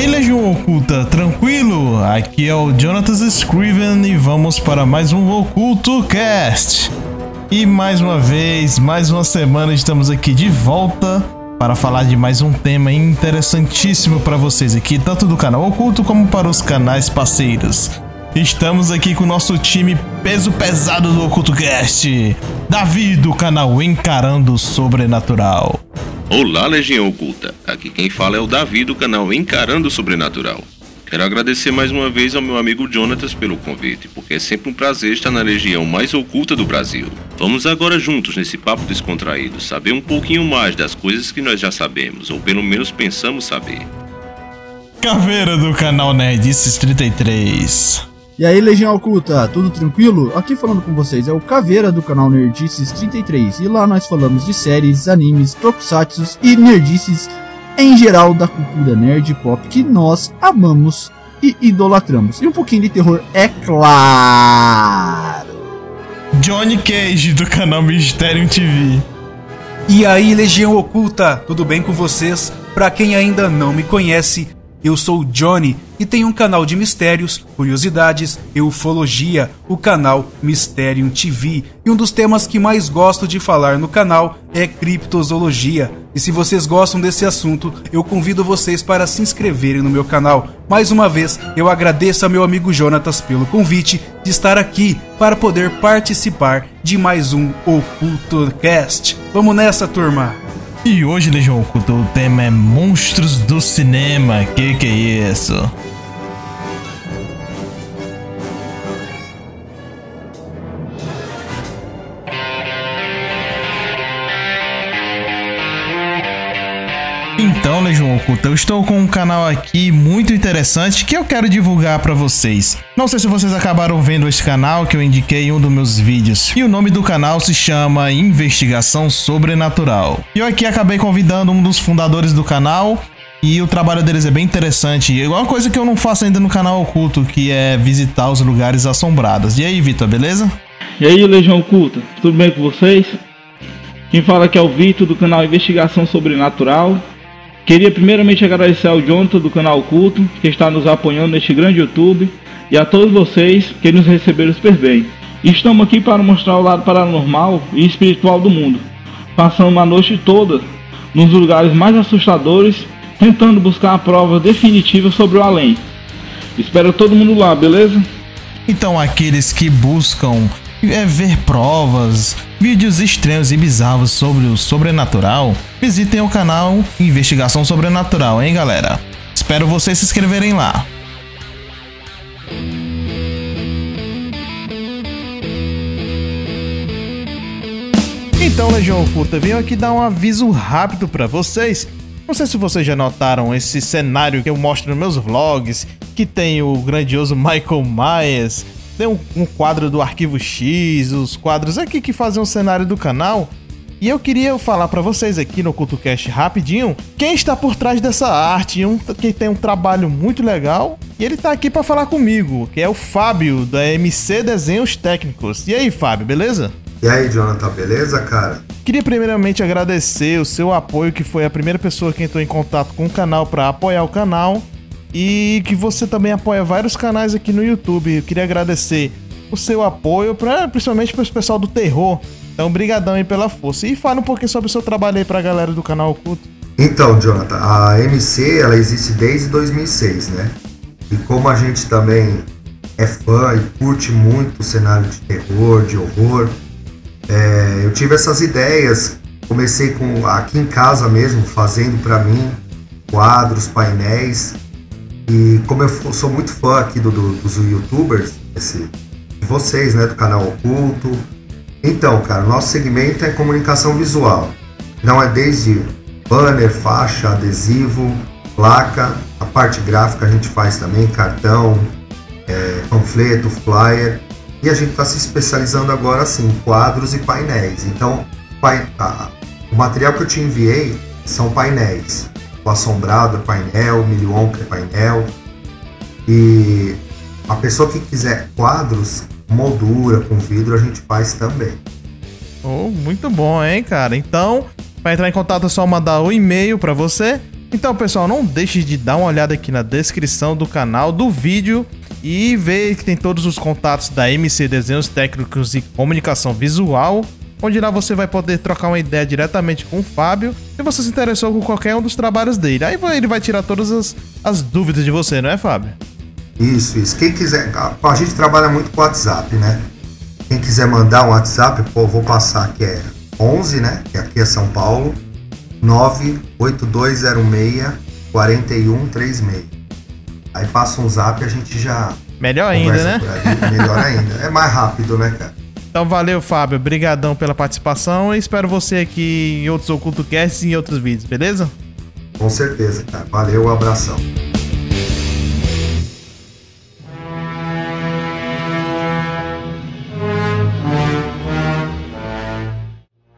aí, Legião Oculta, tranquilo? Aqui é o Jonathan Scriven e vamos para mais um Oculto Cast. E mais uma vez, mais uma semana, estamos aqui de volta para falar de mais um tema interessantíssimo para vocês aqui, tanto do canal Oculto como para os canais parceiros. Estamos aqui com o nosso time peso pesado do Oculto Cast, Davi do canal Encarando o Sobrenatural. Olá, Legião Oculta. Aqui quem fala é o Davi do canal Encarando o Sobrenatural. Quero agradecer mais uma vez ao meu amigo Jonatas pelo convite, porque é sempre um prazer estar na região mais oculta do Brasil. Vamos agora juntos nesse papo descontraído, saber um pouquinho mais das coisas que nós já sabemos, ou pelo menos pensamos saber. Caveira do canal Nerdices 33. E aí, Legião Oculta, tudo tranquilo? Aqui falando com vocês é o Caveira do canal Nerdices 33 e lá nós falamos de séries, animes, tokusatsu e nerdices em geral da cultura nerd pop que nós amamos e idolatramos. E um pouquinho de terror, é claro. Johnny Cage do canal Mistério TV. E aí, Legião Oculta, tudo bem com vocês? Para quem ainda não me conhece, eu sou Johnny e tenho um canal de mistérios, curiosidades e ufologia, o canal Mysterium TV. E um dos temas que mais gosto de falar no canal é criptozoologia. E se vocês gostam desse assunto, eu convido vocês para se inscreverem no meu canal. Mais uma vez, eu agradeço a meu amigo Jonatas pelo convite de estar aqui para poder participar de mais um OcultoCast. Vamos nessa, turma! E hoje, Legião Oculta, o tema é monstros do cinema. Que que é isso? Então, Legião Oculta, eu estou com um canal aqui muito interessante que eu quero divulgar para vocês. Não sei se vocês acabaram vendo esse canal que eu indiquei em um dos meus vídeos. E o nome do canal se chama Investigação Sobrenatural. E eu aqui acabei convidando um dos fundadores do canal, e o trabalho deles é bem interessante. E é uma coisa que eu não faço ainda no canal oculto, que é visitar os lugares assombrados. E aí, Vitor, beleza? E aí, Legião Oculta, tudo bem com vocês? Quem fala aqui é o Vitor do canal Investigação Sobrenatural. Queria primeiramente agradecer ao Jonathan do canal Oculto, que está nos apoiando neste grande YouTube, e a todos vocês que nos receberam super bem. Estamos aqui para mostrar o lado paranormal e espiritual do mundo, passando uma noite toda nos lugares mais assustadores, tentando buscar a prova definitiva sobre o além. Espero todo mundo lá, beleza? Então, aqueles que buscam é, ver provas, vídeos estranhos e bizarros sobre o sobrenatural, visitem o canal Investigação Sobrenatural, hein, galera? Espero vocês se inscreverem lá. Então, Legião Oculta, venho aqui dar um aviso rápido para vocês. Não sei se vocês já notaram esse cenário que eu mostro nos meus vlogs, que tem o grandioso Michael Myers, tem um, um, quadro do Arquivo X, os quadros aqui que fazem o cenário do canal. E eu queria falar para vocês aqui no CultoCast rapidinho quem está por trás dessa arte, um, que tem um trabalho muito legal. E ele tá aqui para falar comigo, que é o Fábio, da MC Desenhos Técnicos. E aí, Fábio, beleza? E aí, Jonathan, beleza, cara? Queria primeiramente agradecer o seu apoio, que foi a primeira pessoa que entrou em contato com o canal para apoiar o canal e que você também apoia vários canais aqui no YouTube. Eu queria agradecer o seu apoio, pra, principalmente para o pessoal do terror. Então, brigadão aí pela força. E fala um pouquinho sobre o seu trabalho aí para a galera do canal Oculto. Então, Jonathan, a MC ela existe desde 2006, né? E como a gente também é fã e curte muito o cenário de terror, de horror, é, eu tive essas ideias. Comecei com aqui em casa mesmo, fazendo para mim quadros, painéis. E como eu sou muito fã aqui do, do, dos youtubers, esse, de vocês, né, do canal Oculto. Então, cara, nosso segmento é comunicação visual. Não é desde banner, faixa, adesivo, placa, a parte gráfica a gente faz também, cartão, é, panfleto, flyer. E a gente está se especializando agora assim, em quadros e painéis. Então, pai, a, o material que eu te enviei são painéis. Assombrado é painel, o milionca é painel. E a pessoa que quiser quadros, moldura com vidro, a gente faz também. Oh, muito bom, hein, cara? Então, para entrar em contato é só mandar um e-mail para você Então, pessoal, não deixe de dar uma olhada aqui na descrição do canal, do vídeo e ver que tem todos os contatos da MC Desenhos Técnicos e Comunicação Visual, onde lá você vai poder trocar uma ideia diretamente com o Fábio se você se interessou com qualquer um dos trabalhos dele. Aí ele vai tirar todas as, as dúvidas de você, não é, Fábio? Isso, isso. Quem quiser, a gente trabalha muito com WhatsApp, né? Quem quiser mandar um WhatsApp, pô, vou passar que é 11, né? Que aqui é São Paulo, 98206 4136. Aí passa um zap e a gente já. Melhor ainda, né? Melhor ainda. É mais rápido, né, cara? Então valeu, Fábio. Obrigadão pela participação e espero você aqui em outros Oculto Casts e em outros vídeos, beleza? Com certeza, cara. Valeu, um abração.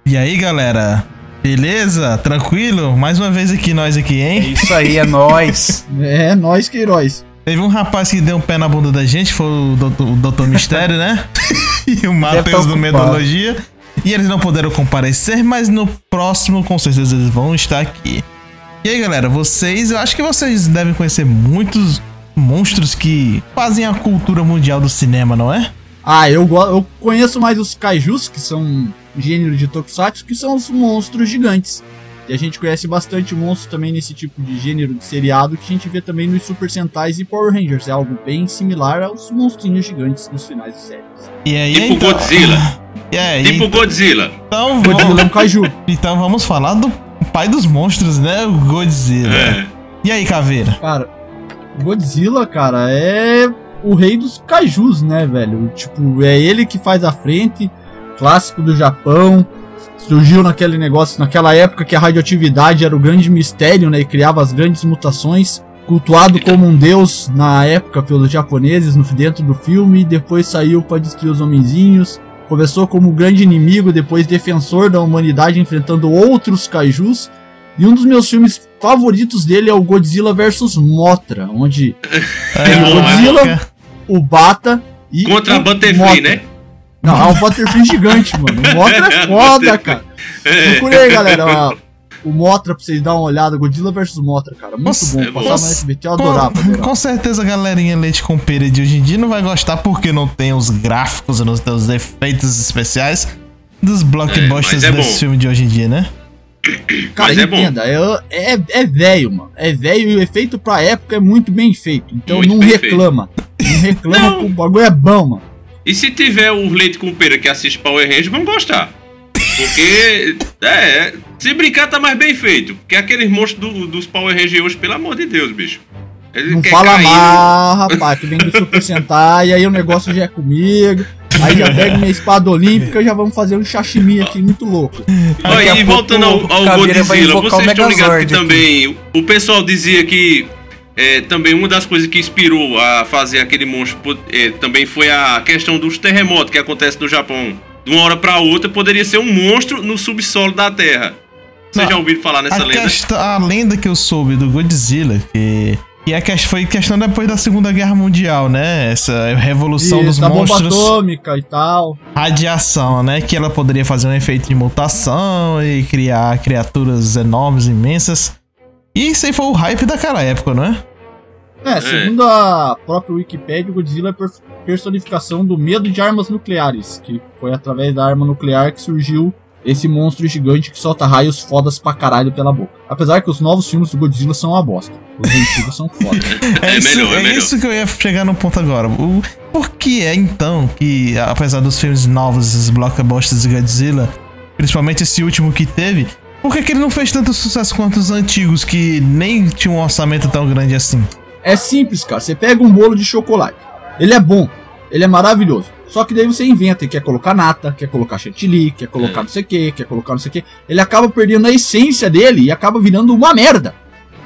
E aí, galera? Beleza? Tranquilo? Mais uma vez aqui, nós aqui, hein? É isso aí, é nós. é, nós que heróis. Teve um rapaz que deu um pé na bunda da gente, foi o Doutor, o Doutor Mistério, né? e o Matheus do Medologia. E eles não puderam comparecer, mas no próximo, com certeza, eles vão estar aqui. E aí, galera, vocês, eu acho que vocês devem conhecer muitos monstros que fazem a cultura mundial do cinema, não é? Ah, eu, eu conheço mais os kaijus, que são gênero de tokusatsu, que são os monstros gigantes. E a gente conhece bastante monstros também nesse tipo de gênero de seriado que a gente vê também nos Super Sentais e Power Rangers. É algo bem similar aos monstrinhos gigantes nos finais de séries. E aí, tipo então... Godzilla. É, tipo Godzilla. Então, Godzilla é um kaiju. Então vamos falar do pai dos monstros, né? O Godzilla. É. E aí, Caveira? Cara, Godzilla, cara, é o rei dos kaijus, né, velho? Tipo, é ele que faz a frente, clássico do Japão surgiu naquele negócio, naquela época que a radioatividade era o grande mistério, né? E criava as grandes mutações. Cultuado como um deus na época pelos japoneses no, dentro do filme, depois saiu para destruir os homenzinhos. Começou como grande inimigo, depois defensor da humanidade enfrentando outros kaijus. E um dos meus filmes favoritos dele é o Godzilla vs Mothra, onde tem o Godzilla, o Bata e contra o a Butterfly, né? Não, é um Butterfree gigante, mano. O Motra é foda, cara. Procure aí, galera. Ó, o Motra pra vocês darem uma olhada. Godzilla vs Motra, cara. Muito Nossa, bom. Passar no SBT, eu adorava, adorava. Com certeza a galerinha leite com pera de hoje em dia não vai gostar porque não tem os gráficos, não tem os efeitos especiais dos blockbusters é, é desse filme de hoje em dia, né? Cara, é entenda, é, é, é velho, mano. É velho e o efeito pra época é muito bem feito. Então muito não reclama. Feito. Não reclama não. que o bagulho é bom, mano. E se tiver o leite com pera que assiste Power Rangers, vão gostar. Porque, é, se brincar tá mais bem feito. Porque aqueles monstros do, dos Power Rangers hoje, pelo amor de Deus, bicho. Ele não fala cair, mal, rapaz, que vem do Super Sentai, e aí o negócio já é comigo. Aí já pego minha espada olímpica e já vamos fazer um sashimi aqui muito louco. Olha, e voltando ao, ao Godzilla, vocês estão ligados que também o pessoal dizia que é, também uma das coisas que inspirou a fazer aquele monstro é, também foi a questão dos terremotos que acontece no Japão. De uma hora para outra poderia ser um monstro no subsolo da Terra. Vocês já ouviram falar nessa a lenda? Questão, a lenda que eu soube do Godzilla, que, que é, foi questão depois da Segunda Guerra Mundial, né? Essa revolução Isso, dos da monstros. Bomba atômica e tal. Radiação, né? Que ela poderia fazer um efeito de mutação e criar criaturas enormes, imensas. E isso aí foi o hype daquela época, não é? É, segundo a própria Wikipedia, o Godzilla é personificação do medo de armas nucleares, que foi através da arma nuclear que surgiu esse monstro gigante que solta raios fodas pra caralho pela boca. Apesar que os novos filmes do Godzilla são uma bosta. Os antigos são foda. é, isso, melhor, é, é isso que eu ia chegar no ponto agora. O, por que é então que, apesar dos filmes novos, esses blockbusters de Godzilla, principalmente esse último que teve, por que, que ele não fez tanto sucesso quanto os antigos que nem tinham um orçamento tão grande assim? É simples, cara. Você pega um bolo de chocolate. Ele é bom, ele é maravilhoso. Só que daí você inventa, quer colocar nata, quer colocar chantilly, quer colocar é. não sei o que, quer colocar não sei o que. Ele acaba perdendo a essência dele e acaba virando uma merda.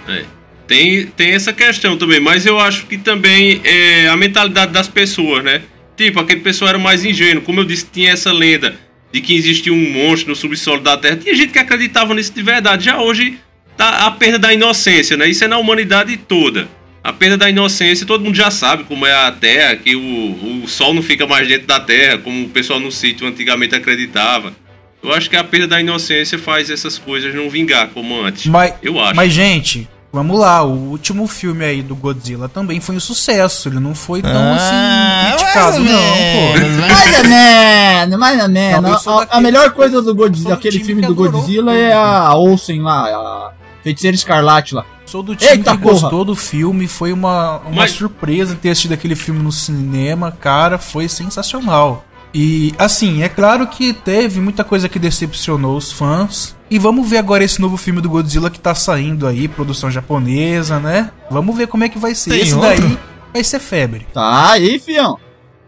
É. Tem, tem essa questão também, mas eu acho que também é a mentalidade das pessoas, né? Tipo, aquele pessoal era mais ingênuo. Como eu disse, tinha essa lenda de que existia um monstro no subsolo da Terra. Tinha gente que acreditava nisso de verdade. Já hoje tá a perda da inocência, né? Isso é na humanidade toda a perda da inocência, todo mundo já sabe como é a Terra, que o, o Sol não fica mais dentro da Terra, como o pessoal no sítio antigamente acreditava. Eu acho que a perda da inocência faz essas coisas não vingar como antes. Mas, eu acho. Mas, gente, vamos lá, o último filme aí do Godzilla também foi um sucesso. Ele não foi tão Ah, assim criticado, não, pô. Mais ou menos, mais ou menos. A- melhor coisa do Godzilla, aquele filme do Godzilla é a Olsen lá, a Feiticeira Escarlate lá. Sou do time Eita, que porra. gostou do filme, foi uma, uma Mas- surpresa ter assistido aquele filme no cinema, cara, foi sensacional. E assim, é claro que teve muita coisa que decepcionou os fãs. E vamos ver agora esse novo filme do Godzilla que tá saindo aí, produção japonesa, né? Vamos ver como é que vai ser. Tem esse outro? daí vai ser febre. Tá, aí, fião.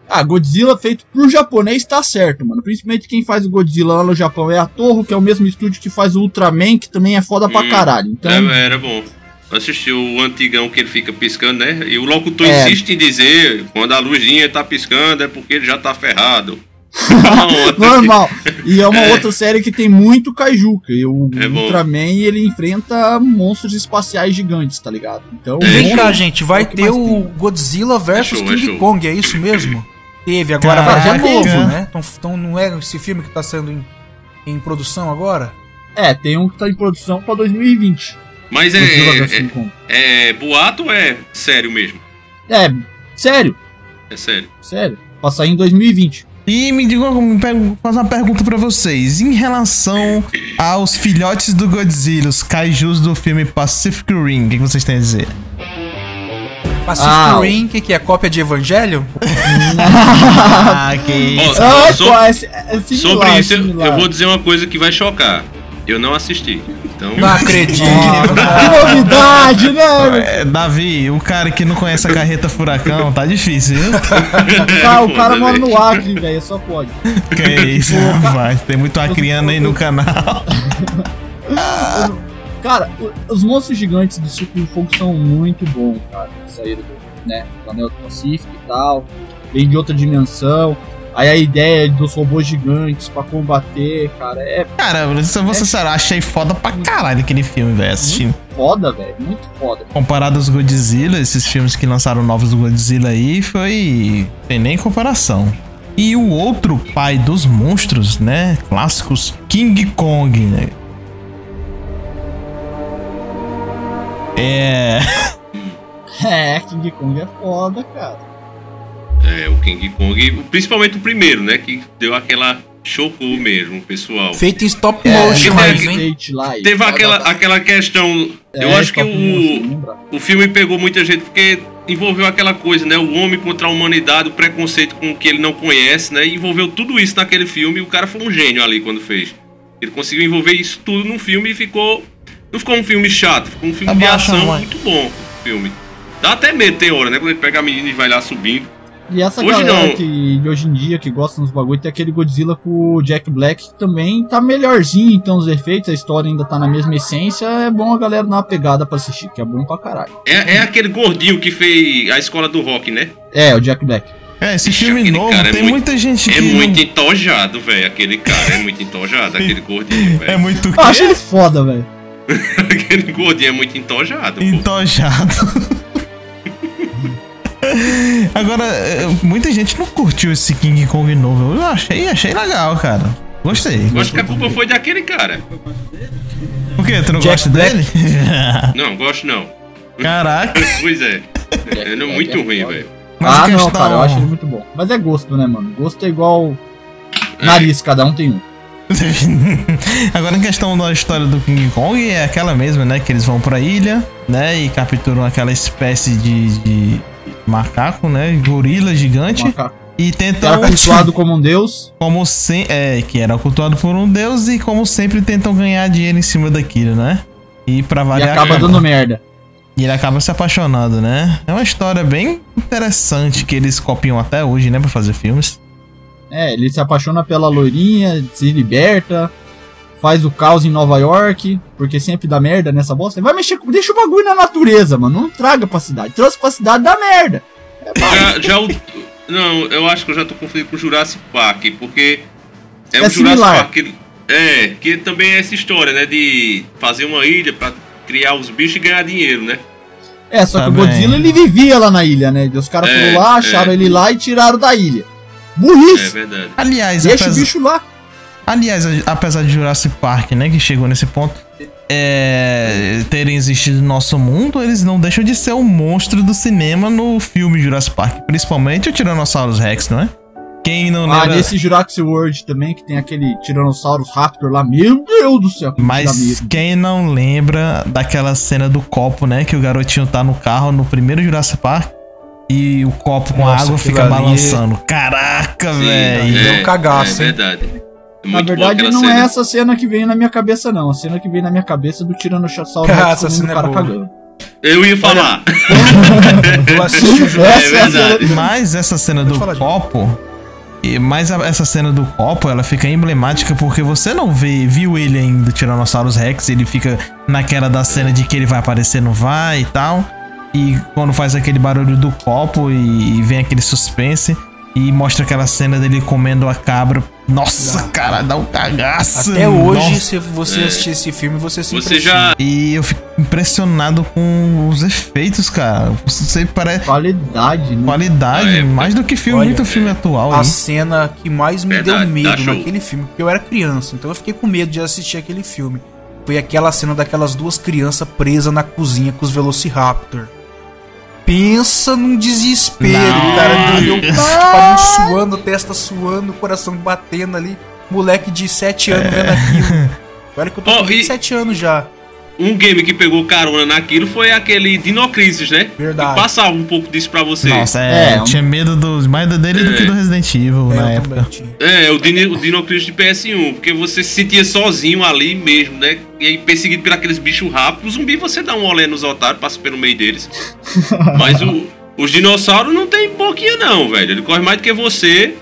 Ah, Godzilla feito pro japonês tá certo, mano. Principalmente quem faz o Godzilla lá no Japão é a Torre, que é o mesmo estúdio que faz o Ultraman, que também é foda pra Hum, caralho. Então, É, era bom. Assistiu o antigão que ele fica piscando, né? E o locutor É. insiste em dizer quando a luzinha tá piscando é porque ele já tá ferrado. normal. E é uma outra série que tem muito kaiju, que o É bom. Ultraman ele enfrenta monstros espaciais gigantes, tá ligado? Então, Vem vamos- cá, gente, vai é o ter o Godzilla versus É show, é King show. Kong, é isso mesmo? Teve, agora vai ter novo, né? Então, então não é esse filme que tá sendo em, em produção agora? É, tem um que tá em produção pra 2020. Mas é, é, Kong. é boato ou é sério mesmo? É, sério, É sério. sério. Pra sair em 2020. E me diga, me pergu- fazer uma pergunta pra vocês. Em relação aos filhotes do Godzilla, os kaijus do filme Pacific Rim, o que que vocês têm a dizer? Pacific Ah, Rim, que, que é cópia de Evangelho? Ah, que isso. Ah, so- pô, é, é similar, sobre isso, similar. eu vou dizer uma coisa que vai chocar. Eu não assisti. Então, Não acredito. Que novidade, né? É, Davi, o cara que não conhece a carreta furacão, tá difícil, viu? O cara, o cara mora no Acre, velho, só pode. Que isso, rapaz. Tem muito acriano aí no canal. Cara, os monstros gigantes do Círculo de Fogo são muito bons, cara. que Saíram do, né, do do Pacífico e tal. Vem de outra dimensão. Aí a ideia dos robôs gigantes pra combater, cara, é Cara, se eu vou ser sincero, achei foda pra caralho aquele filme, velho. Assistindo. foda, velho. Muito foda. Comparado aos Godzilla, esses filmes que lançaram novos do Godzilla aí, foi. Tem nem comparação. E o outro pai dos monstros, né? Clássicos, King Kong, né? É. É, King Kong é foda, cara. É, o King Kong, principalmente o primeiro, né? Que deu aquela. chocou mesmo o pessoal. Feito em stop É, motion que mais, teve- Teve aquela, aquela questão. eu É, acho que o, lembra? o filme pegou muita gente porque envolveu aquela coisa, né? O homem contra a humanidade, o preconceito com o que ele não conhece, né? Envolveu tudo isso naquele filme e o cara foi um gênio ali quando fez. Ele conseguiu envolver isso tudo num filme e ficou. Não ficou um filme chato, ficou um filme de Abaixa, ação mãe. muito bom. o Filme. Dá até medo, tem hora, né? Quando ele pega a menina e vai lá subindo. E essa Hoje galera não. que de hoje em dia que gosta dos bagulho tem aquele Godzilla com o Jack Black que também tá melhorzinho, então os efeitos, a história ainda tá na mesma essência, é bom a galera dar uma pegada pra assistir, que é bom pra caralho. É, é aquele gordinho que fez a escola do rock, né? É, o Jack Black. É, esse Ixi, filme novo cara é tem muito- muita gente É que. muito não- entojado, velho. Aquele cara é muito entojado, aquele gordinho, É velho. muito Eu acho ele foda, velho. aquele gordinho é muito entojado. pô. entojado. Agora, é, muita gente não curtiu esse King Kong novo. Eu achei, achei legal, cara. Gostei. Eu acho que a culpa foi daquele cara. Por quê? Tu não Jack gosta Black? dele? Não, gosto não. Caraca. Pois é. É muito é ruim, velho. Mas ah, a não, questão- cara, eu acho ele muito bom. Mas é gosto, né, mano? Gosto é igual nariz, cada um tem um. Agora, em questão da história do King Kong, é aquela mesma, né? Que eles vão pra ilha, né? E capturam aquela espécie de, de macaco, né? Gorila gigante. Macaco. E Que era tentam. cultuado como um deus. Como se, é, que era cultuado por um deus e como sempre tentam ganhar dinheiro em cima daquilo, né? E pra E variar. acaba dando merda. E ele acaba se apaixonando, né? É uma história bem interessante que eles copiam até hoje, né? Pra fazer filmes. É, ele se apaixona pela loirinha, se liberta, faz o caos em Nova York, porque sempre dá merda nessa bosta. Vai mexer com. Deixa o bagulho na natureza, mano. Não traga pra cidade. Trouxe pra cidade dá merda. Já, já o. Não, eu acho que eu já tô confundindo com o Jurassic Park, porque é, É o Jurassic similar. Park. que- É, que também é essa história, né? De fazer uma ilha pra criar os bichos e ganhar dinheiro, né? É, só que o. Godzilla ele vivia lá na ilha, né? Os caras É, foram lá, acharam é. ele lá e tiraram da ilha. É Burrice! verdade. Aliás, Deixa o apesar, bicho lá. Aliás, apesar de Jurassic Park, né? Que chegou nesse ponto. é, terem existido no nosso mundo, eles não deixam de ser um monstro do cinema no filme Jurassic Park. Principalmente o Tyrannosaurus Rex, não é? Quem não Ah, lembra... nesse Jurassic World também, que tem aquele Tyrannosaurus Raptor lá. Meu Deus do céu. que Mas quem não lembra daquela cena do copo, né? Que o garotinho tá no carro no primeiro Jurassic Park e o copo com Nossa, água fica ali- balançando. Caraca, velho. deu um cagaço, É hein? verdade. É Na muito boa verdade, não cena. é essa cena que veio na minha cabeça, não. A cena que veio na minha cabeça é do Tiranossauro Ah, Rex essa cena é cara boa. cagando. Eu ia falar. Eu assisti o jogo. Essa É Mas essa cena do copo. e- Mas a- essa cena do copo, ela fica emblemática porque você não vê, viu ele ainda do Tyrannosaurus Rex, ele fica naquela da cena de que ele vai aparecer, não vai e tal. E quando faz aquele barulho do copo e, e vem aquele suspense e mostra aquela cena dele comendo a cabra. Nossa, cara, dá um cagaço. Até hoje, Nossa. se você É. assistir esse filme, você se Você impressiona. já. E eu fico impressionado com os efeitos, cara. Você parece Qualidade, né? qualidade, Na época. mais do que filme, Olha, muito filme atual A aí. cena que mais me Verdade, deu medo naquele filme, porque eu era criança, então eu fiquei com medo de assistir aquele filme. Foi aquela cena daquelas duas crianças presas na cozinha com os Velociraptor. Pensa num desespero, Não. cara. Meu pau suando, testa suando, coração batendo ali. Moleque de 7 anos vendo aquilo. Olha que eu tô Ó, com e- 27 anos já. Um game que pegou carona naquilo foi aquele Dinocrisis, né? Verdade. Que passava um pouco disso pra você. Nossa, é, É, eu um- tinha medo do, mais dele do É. que do Resident Evil É, na época. É, o, Dino, o Dinocrisis de PS1, porque você se sentia sozinho ali mesmo, né? E aí perseguido por aqueles bichos rápidos. O zumbi você dá um olé nos otários, passa pelo meio deles. Mas o, os dinossauros não tem boquinha não, velho. Ele corre mais do que você.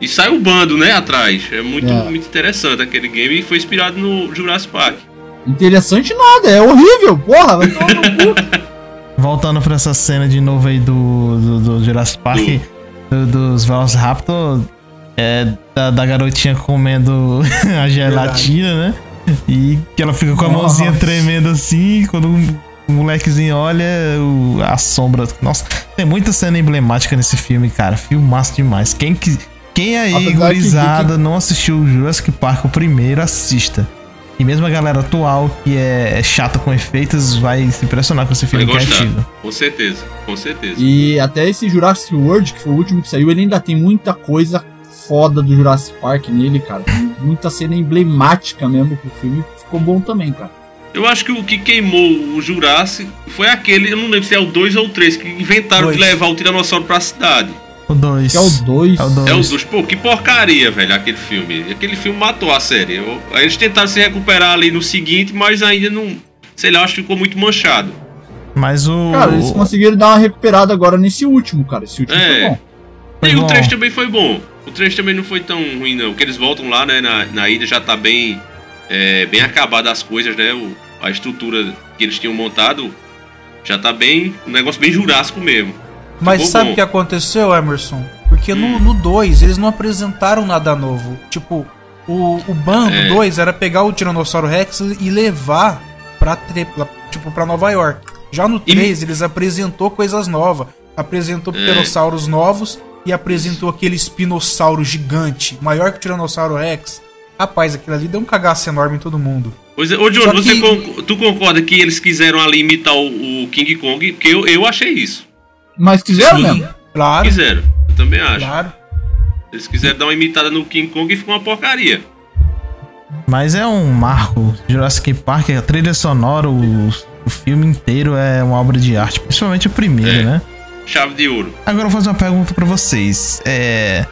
E sai o bando, né, atrás. É muito, É. muito interessante aquele game e foi inspirado no Jurassic Park. Interessante nada, é horrível. Porra, vai tomar no cu. Voltando pra essa cena de novo aí do, do, do Jurassic Park, do- dos Velociraptor, é, da, da garotinha comendo a gelatina, né? E que ela fica com a Nossa. mãozinha tremendo assim, quando o molequezinho olha, o- a sombra. Nossa, tem muita cena emblemática nesse filme, cara. Filmaço demais. Quem, que, quem aí, Apesar que- gurizada, não assistiu o Jurassic Park o primeiro, assista. E mesmo a galera atual, que é chata com efeitos, vai se impressionar com esse Vai filme que é gostar. antigo. Com certeza, com certeza. E até esse Jurassic World, que foi o último que saiu, ele ainda tem muita coisa foda do Jurassic Park nele, cara. Tem muita cena emblemática mesmo pro filme. Ficou bom também, cara. Eu acho que o que queimou o Jurassic foi aquele, eu não lembro se é o 2 ou o 3, que inventaram de Dois. levar o Tiranossauro pra cidade. O 2. Que é o 2. É o 2. É o 2. Pô, que porcaria, velho, aquele filme. Aquele filme matou a série. Eles tentaram se recuperar ali no seguinte, mas ainda não. Sei lá, acho que ficou muito manchado. Mas o. Cara, eles conseguiram dar uma recuperada agora nesse último, cara. Esse último É. foi bom. Foi e o bom. 3 também foi bom. O 3 também não foi tão ruim, não. Porque eles voltam lá, né, na, na ilha já tá bem. é, bem acabada as coisas, né? O- a estrutura que eles tinham montado já tá bem. Um negócio bem jurássico mesmo. Mas sabe o que aconteceu, Emerson? Porque Hum. no 2 eles não apresentaram nada novo. Tipo, o, o ban É. do 2 era pegar o Tiranossauro Rex e levar pra, tre- pra- tipo, pra Nova York. Já no E- 3 eles apresentou coisas novas. Apresentou É. pterossauros novos e apresentou aquele espinossauro gigante, maior que o Tiranossauro Rex. Rapaz, aquilo ali deu um cagaço enorme em todo mundo. Pois é, ô John, Só você que- con- tu concorda que eles quiseram ali imitar o, o King Kong? Porque eu, eu achei isso. Mas quiseram Sim, mesmo? Claro, Quiseram, eu também acho. claro. Eles quiseram dar uma imitada no King Kong e ficou uma porcaria. Mas é um marco. Jurassic Park, a trilha sonora, o, o filme inteiro é uma obra de arte. Principalmente o primeiro, É. né? Chave de ouro. Agora eu vou fazer uma pergunta pra vocês. É.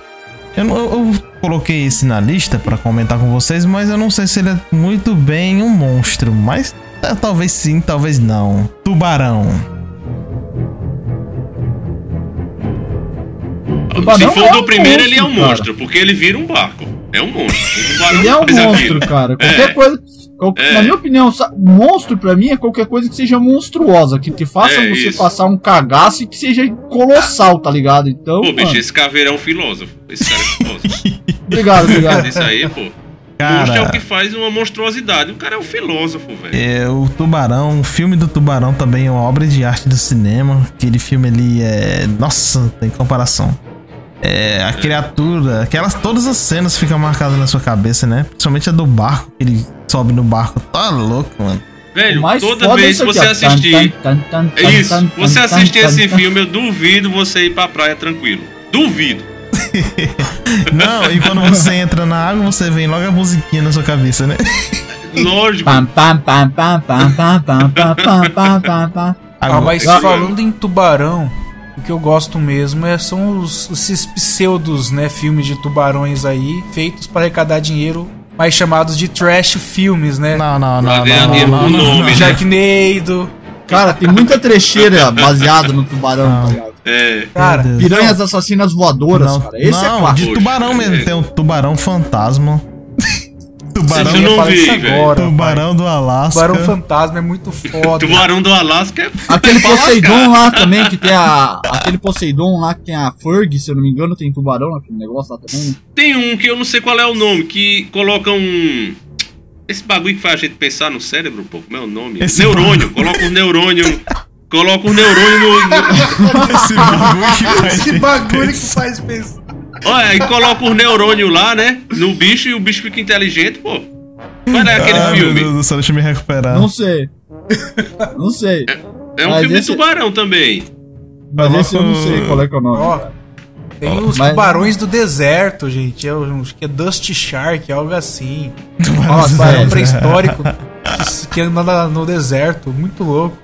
Eu, eu coloquei esse na lista pra comentar com vocês, mas eu não sei se ele é muito bem um monstro. Mas é, talvez sim, talvez não. Tubarão. Tubarão Se for é do um primeiro, ele é um monstro, monstro, porque ele vira um barco. É um monstro. Tubarão Ele é um monstro, cara. Qualquer É. coisa. qual- É. Na minha opinião, monstro pra mim é qualquer coisa que seja monstruosa, que te faça É você isso. passar um cagaço e que seja colossal, tá ligado? Então, Pô, bicho, mano, esse caveirão é um filósofo. Esse cara é filósofo. obrigado, obrigado. Isso aí, pô. Monstro é o Cara, que faz uma monstruosidade. O cara é um filósofo, velho. é, o Tubarão, o filme do Tubarão também é uma obra de arte do cinema. Aquele filme ali é. Nossa, não tem comparação é, a criatura, aquelas todas as cenas ficam marcadas na sua cabeça, né? Principalmente a do barco, que ele sobe no barco. Tá louco, mano. Velho, toda vez que você aqui, assistir. Tan, tan, tan, é isso. Você assistir esse filme, eu duvido você ir pra praia tranquilo. Duvido. Não, e quando você entra na água, você vem logo a musiquinha na sua cabeça, né? Lógico. ah, mas falando em tubarão o que eu gosto mesmo é, são os, esses pseudos, né, filmes de tubarões aí, feitos para arrecadar dinheiro, mais chamados de trash filmes, né? Não, não, não, ganhar não, não, não, né? Sharknado. Cara, tem muita trecheira baseada no tubarão, tá ligado? É. Cara. Piranhas assassinas voadoras, Não, cara. Esse não, é clássico. de tubarão mesmo. Tem um tubarão fantasma. Tubarão, Eu não vi, agora. tubarão do Alasca. Tubarão fantasma é muito foda. Tubarão do Alasca é. Aquele. Poseidon lá também, que tem a. Aquele Poseidon lá que tem a Ferg, se eu não me engano, tem tubarão naquele negócio lá também. Tem um que eu não sei qual é o nome, que coloca um. Esse bagulho que faz a gente pensar no cérebro, pô, como é o nome? Esse neurônio, coloca um neurônio. Coloca um neurônio no. no- Esse bagulho que faz Esse bagulho que faz pensar. Olha, aí coloca um neurônio lá, né? No bicho e o bicho fica inteligente, pô. Qual é aquele Ah, meu filme? Deus do céu, deixa eu me recuperar. Não sei. Não sei. É um Mas filme esse- de tubarão também. Mas esse eu não sei qual é que é o nome. Ó, tem os Mas- tubarões do deserto, gente. É, acho que é Dust Shark, algo assim. Nossa, Tubarão é, pré-histórico que, que anda no deserto. Muito louco.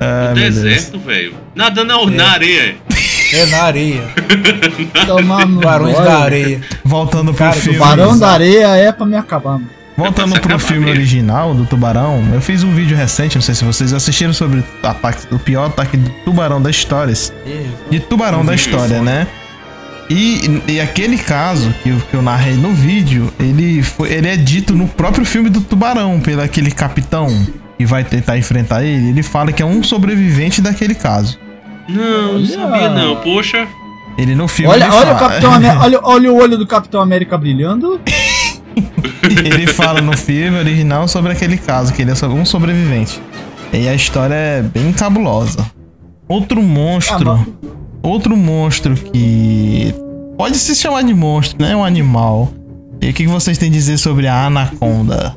Ah, No deserto, velho. Nadando na, na areia. É na areia. Tomar no Tubarões olho. da areia. Voltando pro Cara, filme. Tubarão da areia é pra me acabar, mano. Voltando pro filme mesmo. original do Tubarão, eu fiz um vídeo recente, não sei se vocês assistiram sobre o pior ataque de tubarão da história. De tubarão da história, né? E, e aquele caso que eu, que eu narrei no vídeo, ele, foi, ele é dito no próprio filme do Tubarão, pelo aquele capitão que vai tentar enfrentar ele. Ele fala que é um sobrevivente daquele caso. Não, não sabia não. Poxa. Ele no filme. Olha, olha o Capitão. Olha, olha o olho do Capitão América brilhando. ele fala no filme original sobre aquele caso, que ele é um sobrevivente. E a história é bem cabulosa. Outro monstro. Ah, outro monstro que. Pode se chamar de monstro, né? É um animal. E o que que vocês têm a dizer sobre a anaconda?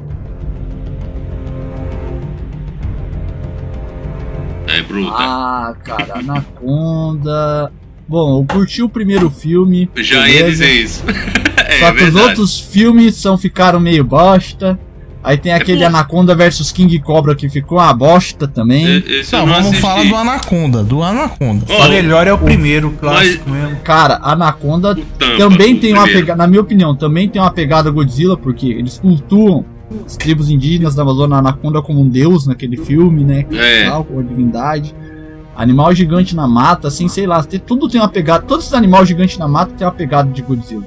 É bruta. Ah, cara, Anaconda. Bom, eu curti o primeiro filme. Já ia beleza? dizer isso. é Só que verdade. os outros filmes são, ficaram meio bosta. Aí tem aquele bom. Anaconda versus King Cobra que ficou uma bosta também. Esse eu Não, não vamos assisti. falar do anaconda. Do anaconda. Ó, O melhor é o primeiro, o clássico mesmo. Cara, Anaconda tampa, também tem uma primeiro. pegada, na minha opinião, também tem uma pegada Godzilla, porque eles cultuam as tribos indígenas da Amazônia, a Anaconda como um deus naquele filme, né? É. Tal, como divindade. Animal gigante na mata, assim, sei lá, tem- tudo tem uma pegada. Todos esses animais gigantes na mata tem uma pegada de Godzilla.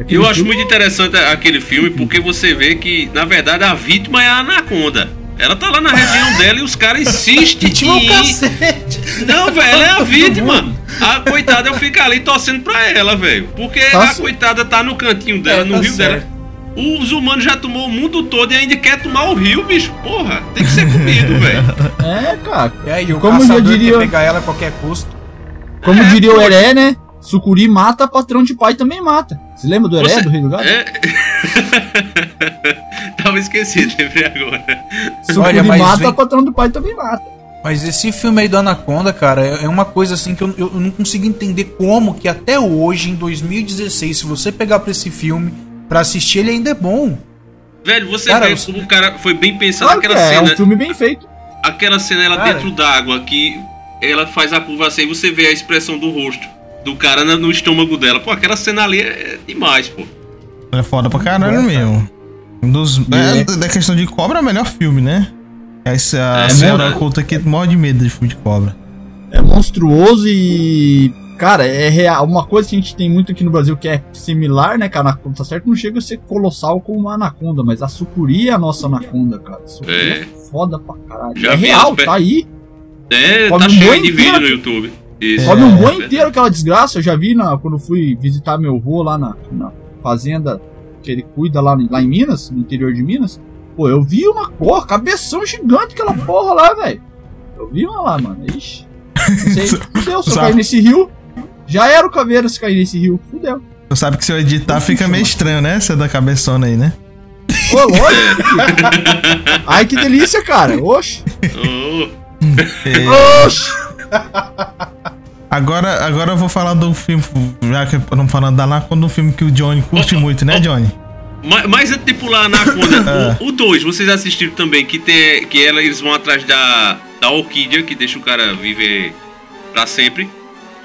Aquele Eu acho filme- muito interessante aquele filme porque você vê que, na verdade, a vítima é a anaconda. Ela tá lá na região dela e os caras insistem Vítima é em... cacete. Não, velho, ela é a vítima. A coitada fica ali torcendo pra ela, velho. Porque Tá a coitada tá no cantinho dela, É, no tá rio certo. dela. Os humanos já tomou o mundo todo e ainda quer tomar o rio, bicho. Porra, tem que ser comido, velho. É, cara. E aí, o Como eu caçador diria- quer pegar ela a qualquer custo. Como É, diria o. Heré, né? Sucuri mata, patrão de pai também mata. Você lembra do Heré, Você- do Rei do Gado? É. Tava esquecido, lembrei agora. Sucuri Olha, mata, vem- patrão do pai também mata. Mas esse filme aí do Anaconda, cara, é é uma coisa assim que eu, eu não consigo entender como que até hoje, em 2016, se você pegar pra esse filme pra assistir, ele ainda é bom. Velho, você Cara, vê eu- como o cara foi bem pensado Claro que aquela é, é cena. um filme bem feito. aquela cena ela Cara. dentro d'água que ela faz a curva assim e você vê a expressão do rosto do cara no estômago dela. Pô, aquela cena ali é demais, pô. É foda pra caralho mesmo. Um dos. É. É, da questão de cobra é o melhor filme, né? Essa, a É senhora verdade. oculta aqui morre de medo de filme de cobra. É monstruoso e. Cara, é real. Uma coisa que a gente tem muito aqui no Brasil que é similar, né, cara? Anaconda, tá certo? Não chega a ser colossal como uma anaconda, mas a sucuri é a nossa anaconda, cara. A sucuri é, É. foda pra caralho. Já é vi real, tá aí. É, Come tá um cheio de vídeo no YouTube. Isso. Come um É boi verdade. inteiro aquela desgraça. Eu já vi na, quando fui visitar meu avô lá na, na fazenda que ele cuida lá, em- lá em Minas, no interior de Minas. Pô, eu vi uma porra, cabeção gigante aquela porra lá, velho. Eu vi uma lá, mano. Ixi. Não sei, não sei se eu Sabe? caí nesse rio. Já era o caveira se cair nesse rio. Fudeu. Tu sabe que se eu editar fica meio estranho, né? Você da cabeçona aí, né? Ô, lógico. Ai, que delícia, cara. Oxi. Oh, É, Oxi. agora, agora eu vou falar do filme, já que estamos falando da Anaconda, um filme que o Johnny curte Opa, muito, né, opa. Johnny? mas, mas antes de pular na Anaconda, o 2, vocês assistiram também que, tem, que ela, eles vão atrás da, da orquídea, que deixa o cara viver pra sempre.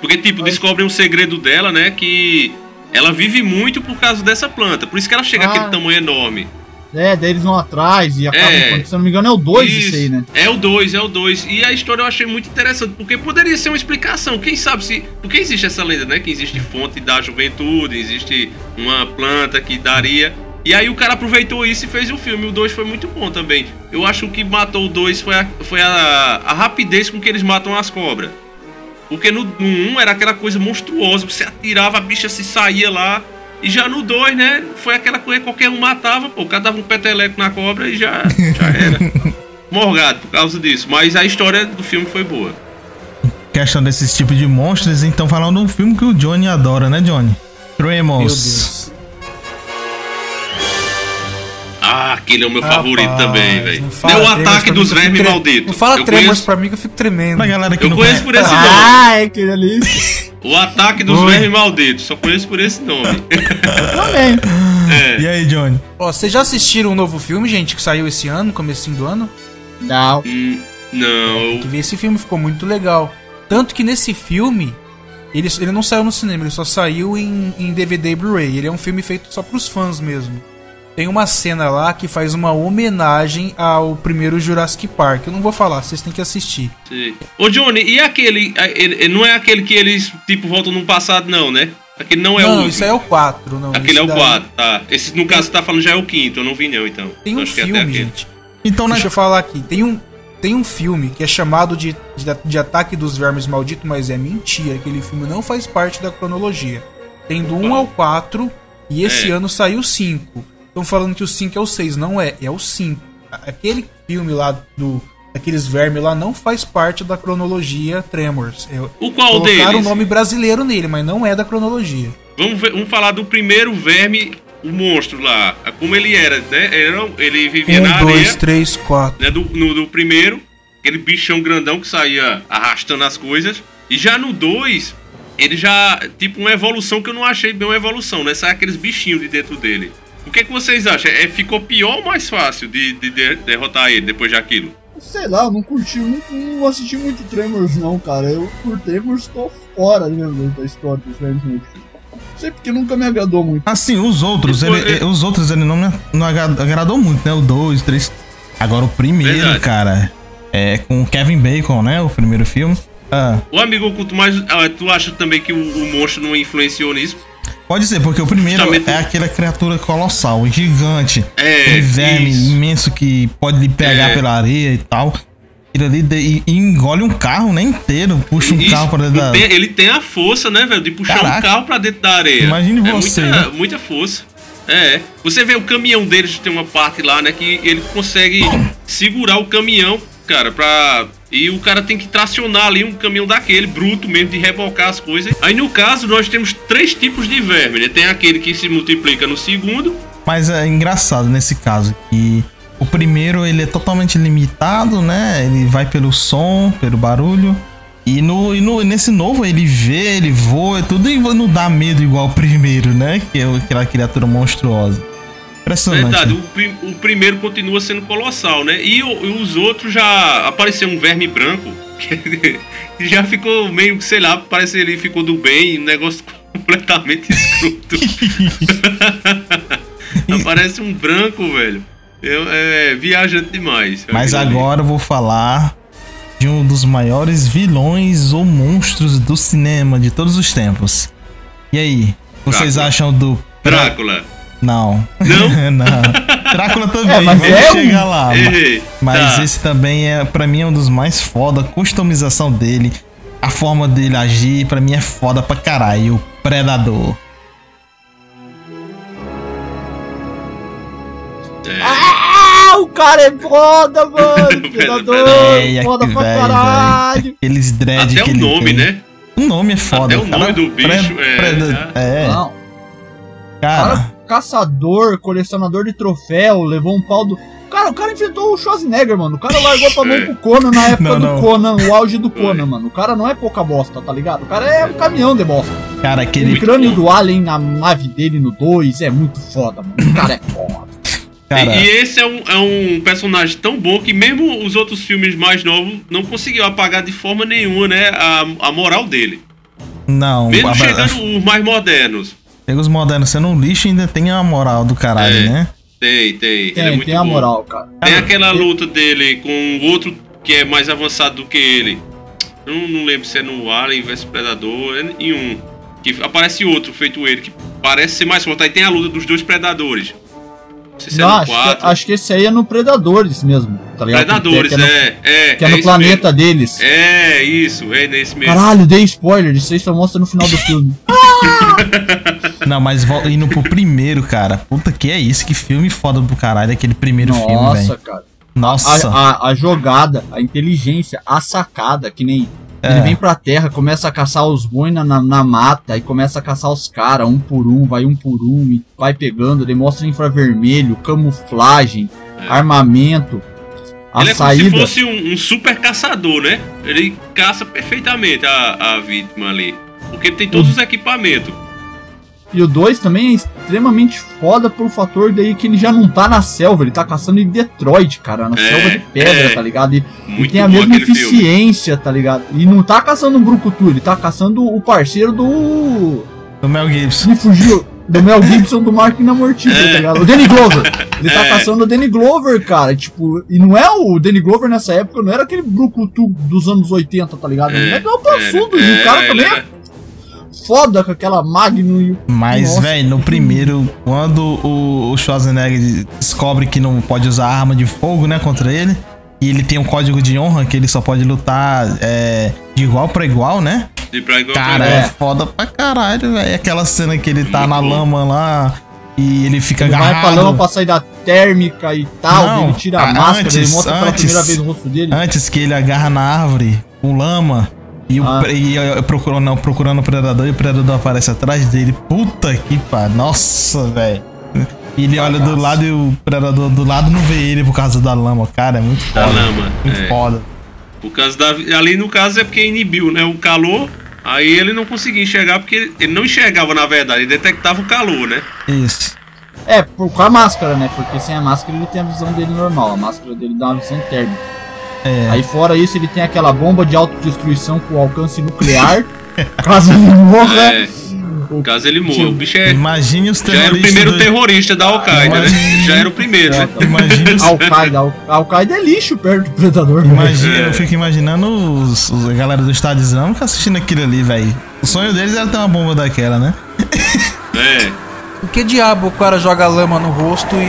Porque, tipo, descobrem um segredo dela, né? Que ela vive muito por causa dessa planta. Por isso que ela chega Ah. àquele tamanho enorme. É, daí eles vão atrás e acabam. É. Se não me engano, é o 2 Isso. isso aí, né? É o 2, é o 2. E a história eu achei muito interessante, porque poderia ser uma explicação. Quem sabe se. Porque existe essa lenda, né? Que existe fonte da juventude, existe uma planta que daria. E aí o cara aproveitou isso e fez o filme. O 2 foi muito bom também. Eu acho que o que matou o 2 foi, a, foi a, a rapidez com que eles matam as cobras. Porque no 1 um era aquela coisa monstruosa, você atirava, a bicha se saía lá. E já no 2, né? Foi aquela coisa que qualquer um matava, pô. O cara dava um peteleco na cobra e já, já era. Morgado por causa disso. Mas a história do filme foi boa. Questão desses tipos de monstros, então falando de um filme que o Johnny adora, né, Johnny? Meu Tremors. Ah, aquele é o meu Rapaz, favorito também, velho. É o ataque dos vermes tre- malditos. Não fala eu conheço, pra mim que eu fico tremendo. Pra galera que eu não conheço por esse nome. Ai, que delícia. O ataque dos Oi. vermes malditos. Só conheço por esse nome. Também. E aí, Johnny? Ó, vocês já assistiram um novo filme, gente, que saiu esse ano, comecinho do ano? Não. Hum, não. Que ver esse filme ficou muito legal. Tanto que nesse filme, ele, ele não saiu no cinema, ele só saiu em, em DVD e Blu-ray. Ele é um filme feito só pros fãs mesmo. Tem uma cena lá que faz uma homenagem ao primeiro Jurassic Park. Eu não vou falar, vocês têm que assistir. Sei. Ô, Johnny, e aquele. ele- não é aquele que eles, tipo, voltam no passado, não, né? Aquele não é o. não, isso aí é o 4. Não, Aquele é o daí- 4, tá. Esse, no caso, você tá falando já é o quinto. Eu não vi, não, então. Tem um é filme, gente. Então, na... Deixa eu falar aqui. Tem um, tem um filme que é chamado de, de, de Ataque dos Vermes Malditos, mas é mentira. Aquele filme não faz parte da cronologia. Tem do 1 ao 4 e esse É. ano saiu o 5. Estão falando que o 5 é o 6. Não é, é o 5. A- Aquele filme lá do. Aqueles vermes lá não faz parte da cronologia Tremors. É, O qual colocaram deles? o nome brasileiro nele, mas não é da cronologia. Vamos, ver- vamos falar do primeiro verme, o monstro lá. Como ele era, né? Era, ele vivia na 1, areia. 2, 3, 4. né, do, no, do primeiro, aquele bichão grandão que saía arrastando as coisas. E já no 2, ele já. Tipo, uma evolução que eu não achei bem uma evolução, né? Sai aqueles bichinhos de dentro dele. O que, é que vocês acham? É, ficou pior ou mais fácil de, de de- derrotar ele depois daquilo? Sei lá, eu não curti, não, não assisti muito Tremors, não, cara. Eu, por Tremors, tô fora mesmo da história dos. Não sei porque nunca me agradou muito. Assim, os outros, Depois- ele, os outros ele não me não agra- agradou muito, né? O 2, 3. Agora o primeiro, Verdade. cara, é com Kevin Bacon, né? O primeiro filme. Ah, O amigo oculto, mas ah, tu acha também que o, o monstro não influenciou nisso? Pode ser, porque o primeiro é aquela criatura colossal, gigante. É, verme isso. imenso que pode lhe pegar É. pela areia e tal. Ele ali de- e, e engole um carro, né? Inteiro. Puxa um Isso, carro pra dentro da. tem- ele tem a força, né, velho, de puxar Caraca. um carro pra dentro da areia. Imagine é você, Muita, né? muita força. É. Você vê o caminhão deles, tem uma parte lá, né, que ele consegue segurar o caminhão, cara, pra. E o cara tem que tracionar ali um caminhão daquele, bruto mesmo, de rebocar as coisas. Aí no caso, nós temos três tipos de verme, né? Tem aquele que se multiplica no segundo. Mas é engraçado nesse caso que o primeiro ele é totalmente limitado, né? Ele vai pelo som, pelo barulho. E, no, e no, nesse novo ele vê, ele voa, e tudo e não dá medo igual o primeiro, né? Que é aquela criatura monstruosa. Impressionante. Verdade, o, prim- o primeiro continua sendo colossal, né? E, o- e os outros já apareceu um verme branco que já ficou meio, sei lá, parece que ele ficou do bem, um negócio completamente escroto. Aparece um branco, velho. Eu, é viajante demais. Mas agora eu vou falar de um dos maiores vilões ou monstros do cinema de todos os tempos. E aí, vocês Drácula. acham do. Drácula. Não. Não? não. Drácula também, É, mas vamos é um- chegar lá. Errei. Mas Tá. esse também é, pra mim, é um dos mais foda. A customização dele, a forma dele agir, pra mim é foda pra caralho. O Predador. É. Ah, o cara é foda, mano. Predador, É, foda pra velho, caralho. Aqueles dread Até que o ele nome, tem. né? O nome é foda. Até o nome do bicho é- é. Não, Cara, cara, caçador, colecionador de troféu, levou um pau do. Cara, o cara enfrentou o Schwarzenegger, mano. O cara largou pra mão pro Conan na época Não, do não. Conan, o auge do Conan, mano. O cara não é pouca bosta, tá ligado? O cara é um caminhão de bosta. cara, O aquele. Muito crânio do Alien na nave dele no 2 é muito foda, mano. O cara é foda. Cara, E esse é um, é um personagem tão bom que mesmo os outros filmes mais novos não conseguiu apagar de forma nenhuma, né, a, a moral dele. não. Mesmo a- chegando os mais modernos. Pega os modernos sendo um lixo e ainda tem a moral do caralho, É. né? Tem, tem. ele é Tem, muito tem a bom. moral, cara. Tem aquela luta dele com o outro que é mais avançado do que ele. Eu não, não lembro se é no Alien vs Predador, é em um. Que aparece outro feito ele, que parece ser mais forte. Aí tem a luta dos dois predadores. Se Não, é no acho, que, 4. acho que esse aí é no Predadores mesmo, tá ligado? Predadores, que, que é no, é. É, que é no isso planeta deles. mesmo. É, isso, é nesse mesmo. Caralho, dei spoiler, isso aí só mostra no final do filme. Não, mas indo pro primeiro, cara. Puta que é isso, que filme foda do caralho, aquele primeiro filme, Nossa, velho. cara. Nossa. A, a, a jogada, a inteligência, a sacada, que nem. É. Ele vem pra terra, começa a caçar os boina na, na mata, e começa a caçar os caras, um por um, vai um por um, e vai pegando, demonstra infravermelho, camuflagem, armamento, a ele é saída. como se fosse um, um super caçador, né? Ele caça perfeitamente a, a vítima ali. Porque ele tem todos os equipamentos. E o 2 também é extremamente foda pelo fator daí que ele já não tá na selva, ele tá caçando em Detroit, cara, na É, selva de pedra, é. tá ligado? E, e tem a mesma aquele filme. eficiência, tá ligado? E não tá caçando um Brucutu, ele tá caçando o parceiro do. Do Mel Gibson. Me fugiu. Do Mel Gibson do Máquina Mortífera, É. tá ligado? O Danny Glover. Ele tá É. caçando o Danny Glover, cara. Tipo, e não é o Danny Glover nessa época, não era aquele Brucutu dos anos 80, tá ligado? Ele é, do pançudo, e o cara também é foda com aquela Magnum e o Mas, velho, no primeiro, quando o, o Schwarzenegger descobre que não pode usar arma de fogo, né, contra ele, e ele tem um código de honra que ele só pode lutar é, de igual pra igual, né? De pra igual Cara, pra é, É. foda pra caralho, velho. Aquela cena que ele tá Muito na bom. lama lá e ele fica Ele vai pra agarrado. lama pra sair da térmica e tal, Não, ele tira a a- máscara, ele antes- mostra pela primeira vez o rosto dele. Antes que ele agarra na árvore com lama e, o, Ah. e eu- eu procurando, não, procurando o predador e o predador aparece atrás dele. Puta que pariu. Nossa, velho. E ele olha do lado e o predador do lado não vê ele por causa da lama. Cara, é muito Da foda. lama. Muito é. foda. Por causa da. Ali no caso é porque inibiu, né? O calor. Aí ele não conseguia enxergar porque ele, ele não enxergava na verdade, ele detectava o calor, né? Isso. É, por, com a máscara, né? Porque sem a máscara ele tem a visão dele normal, a máscara dele dá uma visão térmica. É. Aí fora isso, ele tem aquela bomba de autodestruição com alcance nuclear. caso ele morra. É. Caso ele morra. O bicho é. Imagine os Já era o terroristas. primeiro do- terrorista da Al-Qaeda, né? Imagina- Já era o primeiro, né? Imagine os Al-Qaeda, Al- Al-Qaeda é lixo perto do predador. Imagina, É. eu fico imaginando os, os- a galera do Estado Islâmico assistindo aquilo ali, velho. O sonho deles era ter uma bomba daquela, né? É. Por que diabo o cara joga lama no rosto e,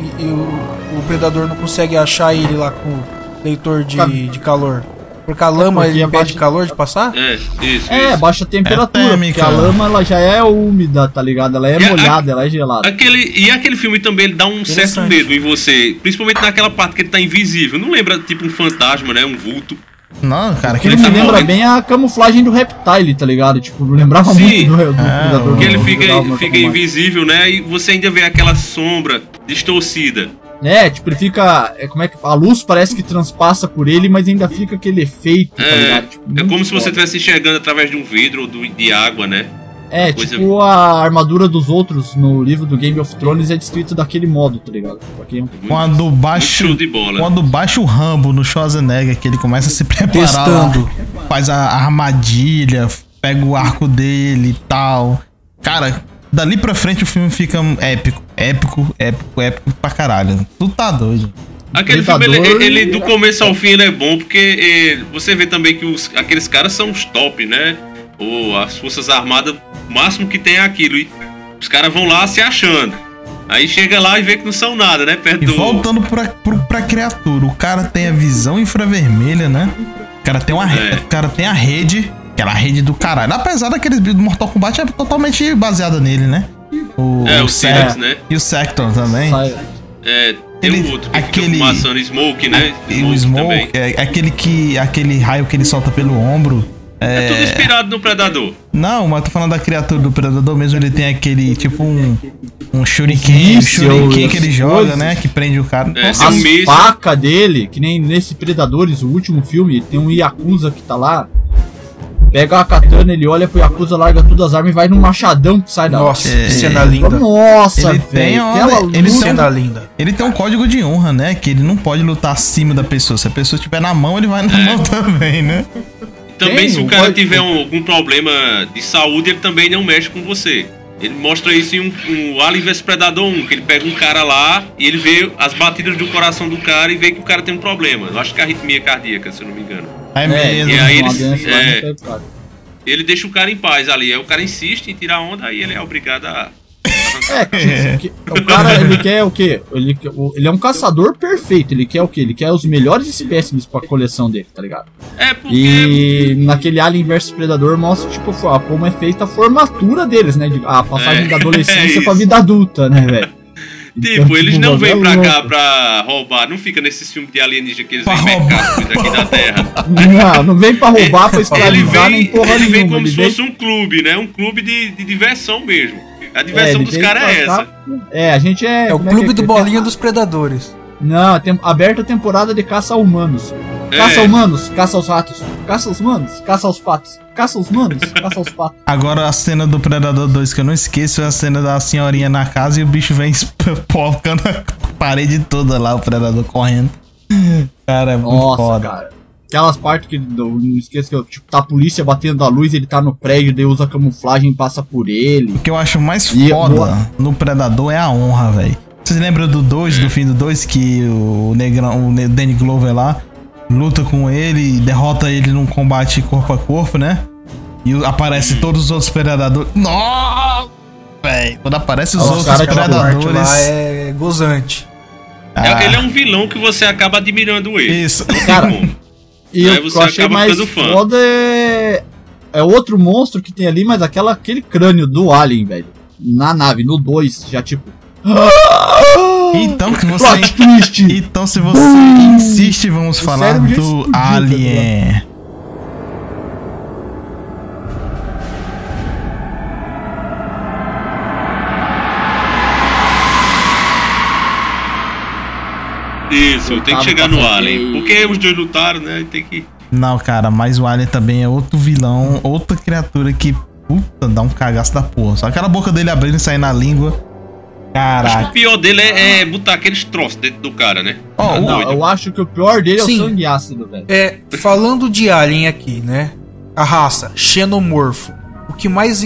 e- e o, o predador não consegue achar ele lá com o leitor de, de calor? Porque a lama porque ele impede abaixa- calor de passar? É, isso, É, isso. baixa temperatura, É térmica. porque a lama ela já é úmida, tá ligado? Ela é E a- molhada, ela é gelada. Aquele, e aquele filme também ele dá um certo medo em você, principalmente naquela parte que ele tá invisível. Não lembra tipo um fantasma, né? Um vulto. Não, cara, Que aquele ele me tá lembra morrendo. bem a camuflagem do Reptile, tá ligado? Tipo, lembrava Sim. muito do, do Ah, Predador. Que ele fica, fica invisível, né? E você ainda vê aquela sombra distorcida. É, tipo, ele fica. É, como é que. A luz parece que transpassa por ele, mas ainda fica aquele efeito, tá É, ligado? Tipo, é como se você estivesse enxergando através de um vidro ou do- de água, né? É, coisa- tipo, a armadura dos outros no livro do Game of Thrones é descrito daquele modo, tá ligado? Pra quem- Quando Muito baixa, show de bola. quando baixa o Rambo no Schwarzenegger, que ele começa a se preparar Testando. faz a armadilha, pega o arco dele e tal. Cara, dali pra frente o filme fica épico, épico, épico, épico pra caralho. Tu tá doido. Aquele Predador filme, ele, ele, do começo ao fim, ele é bom porque eh, você vê também que os, aqueles caras são os top, né? Ou as Forças Armadas, o máximo que tem é aquilo. E os caras vão lá se achando. Aí chega lá e vê que não são nada, né? Perto E do. voltando pra, pro, pra criatura, o cara tem a visão infravermelha, né? O cara tem uma re- É. o cara tem a rede, aquela rede do caralho. Apesar daqueles do Mortal Kombat é totalmente baseada nele, né? O, É, o Sec- Silex, né? E o Sector também. Sai- É, tem Ele- um outro que aquele- fica fumaçando Smoke, né? E o Smoke, é, aquele que aquele raio que ele solta pelo ombro, É tudo inspirado no Predador. Não, mas tô falando da criatura do Predador mesmo, ele tem aquele, tipo um... Um shuriken, um shuriken que ele joga, coisas. né? Que prende o cara. É, Nossa, míssil. facas dele, que nem nesse Predadores, o último filme, tem um Yakuza que tá lá. Pega a katana, ele olha pro Yakuza, larga todas as armas e vai num machadão que sai da Nossa, É. que cena linda. Nossa, Ele tem Aquela ele luta- Cena linda. Ele tem um código de honra, né? Que ele não pode lutar acima da pessoa. Se a pessoa estiver na mão, ele vai na mão também, né? Também, Tem, se o cara código- tiver um- algum problema de saúde, ele também não mexe com você. Ele mostra isso em um, um Alien vs Predador 1, que ele pega um cara lá e ele vê as batidas do coração do cara e vê que o cara tem um problema. Eu acho que é arritmia cardíaca, se eu não me engano. É, É, mesmo. e aí lá é. cara. Ele deixa o cara em paz ali. Aí o cara insiste em tirar onda, aí ele é obrigado a. É, o cara, ele quer o quê? Ele, ele é um caçador perfeito. Ele quer o quê? Ele quer os melhores espécimes pra coleção dele, tá ligado? É porque. E naquele Alien vs Predador mostra, tipo, a- como é feita a formatura deles, né? A passagem É, da é adolescência isso. pra vida adulta, né, velho? Então, Tipo, eles não o vêm bagulho pra é cá pra roubar. Não fica nesses filmes de alienígena que eles Pra vêm roubar. mercar coisa aqui da Terra. Não, não vem pra roubar, pra escravizar, nem porra ele vem nenhuma. como Ele se vem, fosse um clube, né? Um clube de, de diversão mesmo. A é, diversão ele dos caras é pra essa. É, a gente é. É o como clube que do é? bolinha dos predadores. Não, tem aberta a temporada de caça a humanos. Caça É. humanos, caça aos ratos. Caça aos humanos, caça aos patos. Caça aos humanos, caça aos patos. Agora a cena do Predador 2 que eu não esqueço é a cena da senhorinha na casa e o bicho vem espocando a parede toda lá, o Predador correndo. Cara, é muito Nossa, foda. cara. Aquelas partes que eu não esqueço que tipo, tá a polícia batendo a luz, ele tá no prédio, daí usa camuflagem, passa por ele. O que eu acho mais E- foda boa. no Predador é a honra, velho. Vocês lembram do 2, do fim do 2, que o Negrão, o Danny Glover lá, luta com ele derrota ele num combate corpo a corpo, né? E aparece todos os outros predadores. Nossa! Velho, quando aparece os Os outros parte predadores. lá é gozante. É- Ah, Ele é um vilão que você acaba admirando ele. Isso. Cara, Como? E Aí o que você eu achei acaba mais fã. foda é. É outro monstro que tem ali, mas aquela, aquele crânio do Alien, velho. Na nave, no 2, já tipo. Então, que você. Então, se você insiste, vamos O falar do explodiu, tá Alien. Isso, tem que chegar no Alien. Porque os dois lutaram, né? Tem que. Não, cara, mas o Alien também é outro vilão, outra criatura que, puta, dá um cagaço da porra. Só aquela boca dele abrindo e saindo na língua. Acho que Caraca. o pior dele é, é botar aqueles troços dentro do cara, né? Ó, Tá o- Não, eu acho que o pior dele é Sim. o sangue ácido, velho. É, falando de Alien aqui, né? A raça, xenomorfo. O que mais.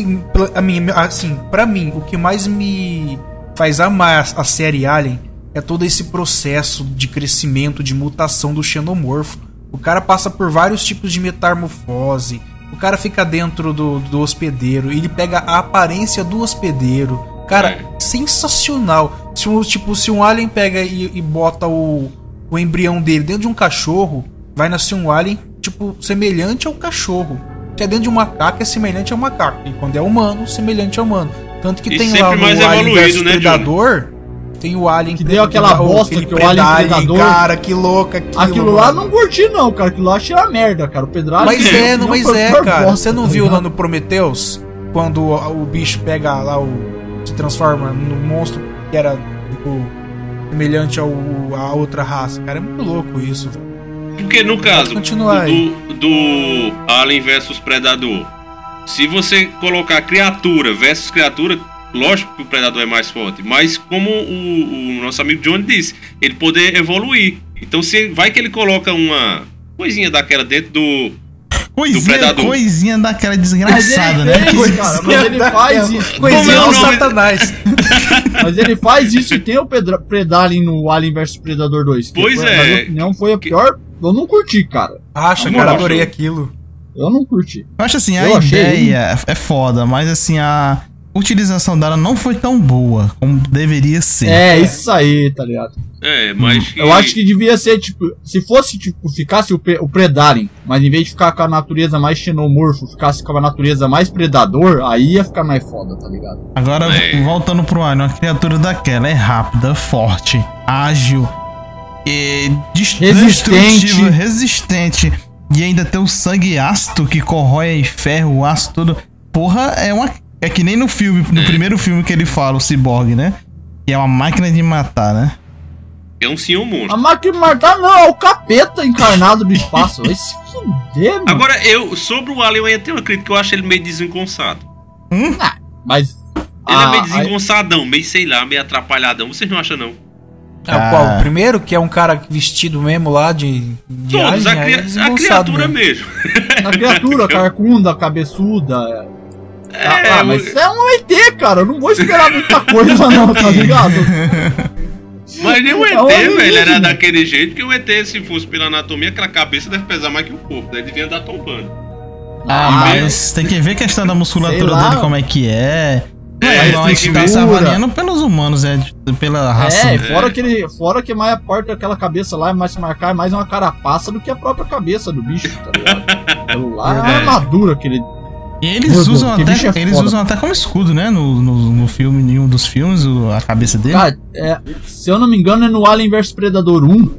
A mim, assim, pra mim, o que mais me faz amar a série Alien é todo esse processo de crescimento, de mutação do xenomorfo. O cara passa por vários tipos de metamorfose. O cara fica dentro do, do hospedeiro, ele pega a aparência do hospedeiro. Cara, É. sensacional. Se um, tipo, se um alien pega e, e bota o, o embrião dele dentro de um cachorro, vai nascer um alien, tipo, semelhante ao cachorro. Se é dentro de um macaco, é semelhante ao macaco. E quando é humano, semelhante ao humano. Tanto que E tem lá mais Alien vs né, Predador, tem o Alien Que deu aquela o- bosta que o Alien Predador- Cara, que louca aquilo. Aquilo lá mano. não curti, não, cara. Aquilo lá achei uma merda, cara. O Pedralho. Mas é, não, mas foi é, cara. bosta, Você não tá viu ligado? lá no Prometheus? Quando o, o bicho pega lá o. se transforma no monstro que era, tipo, semelhante ao, à outra raça. Cara, é muito louco isso. Porque no caso do, do Alien versus Predador, se você colocar criatura versus criatura, lógico que o Predador é mais forte, mas como o, o nosso amigo Johnny disse, ele poder evoluir. Então se vai que ele coloca uma coisinha daquela dentro do coisinha, coisinha daquela Mas ele desgraçada, né? fez, Que- cara, mas ele faz isso. É Coisinha o? Satanás. Mas ele faz isso e tem o Pedra Predalien no Alien vs Predador 2. que Pois foi, é. Na minha opinião, foi a pior. Eu não curti, cara. Acha, Não cara, adorei aquilo. Eu não curti. Eu acho assim, a Eu achei ideia é foda, mas assim, a utilização dela não foi tão boa como deveria ser. É, isso aí, tá ligado? É, mas Eu acho que devia ser, tipo, se fosse, tipo, ficasse o, o Predalien, mas em vez de ficar com a natureza mais xenomorfo, ficasse com a natureza mais predador, aí ia ficar mais foda, tá ligado? Agora, É. voltando pro Alien, uma criatura daquela é rápida, forte, ágil, e dest- Resistente. destrutiva, resistente. E ainda tem o sangue ácido que corrói aí ferro, aço, tudo. Porra, é uma. É que nem no filme, no primeiro filme que ele fala, o Cyborg, né? Que é uma máquina de matar, né? É um senhor A monstro. máquina de matar não, é o capeta encarnado do espaço. Vai se fuder, mano. Agora, eu, sobre o Alien, eu ainda tenho uma crítica que eu acho ele meio desengonçado. Mas. Ele é a- meio a- desengonçadão, meio, sei lá, meio atrapalhadão. Vocês não acham, não? É o qual? O primeiro, que é um cara vestido mesmo lá de, de Todos, alien, a, aí cria- é a criatura mesmo. mesmo. A criatura carcunda, cabeçuda. É, ah, mas é um ET, cara. Eu não vou esperar muita coisa, não, tá ligado? Mas nem o ET, É velho, era daquele jeito que o ET, se fosse pela anatomia, aquela cabeça deve pesar mais que o corpo, daí ele devia andar tombando. Ah, Ah, mas tem que ver a questão da musculatura dele, como é que é. É, É, igual a gente tá se avaliando pelos humanos, é, pela raça. É, fora que ele. Fora que mais a parte daquela cabeça lá é mais se marcar, é mais uma carapaça do que a própria cabeça do bicho, tá ligado? Aquilo lá é uma Verdade. armadura que ele. E eles Deus, usam até, é eles foda. usam até como escudo, né? No, no, no filme, em um dos filmes, o- a cabeça dele. Cara, é, se eu não me engano, é no Alien vs Predador 1.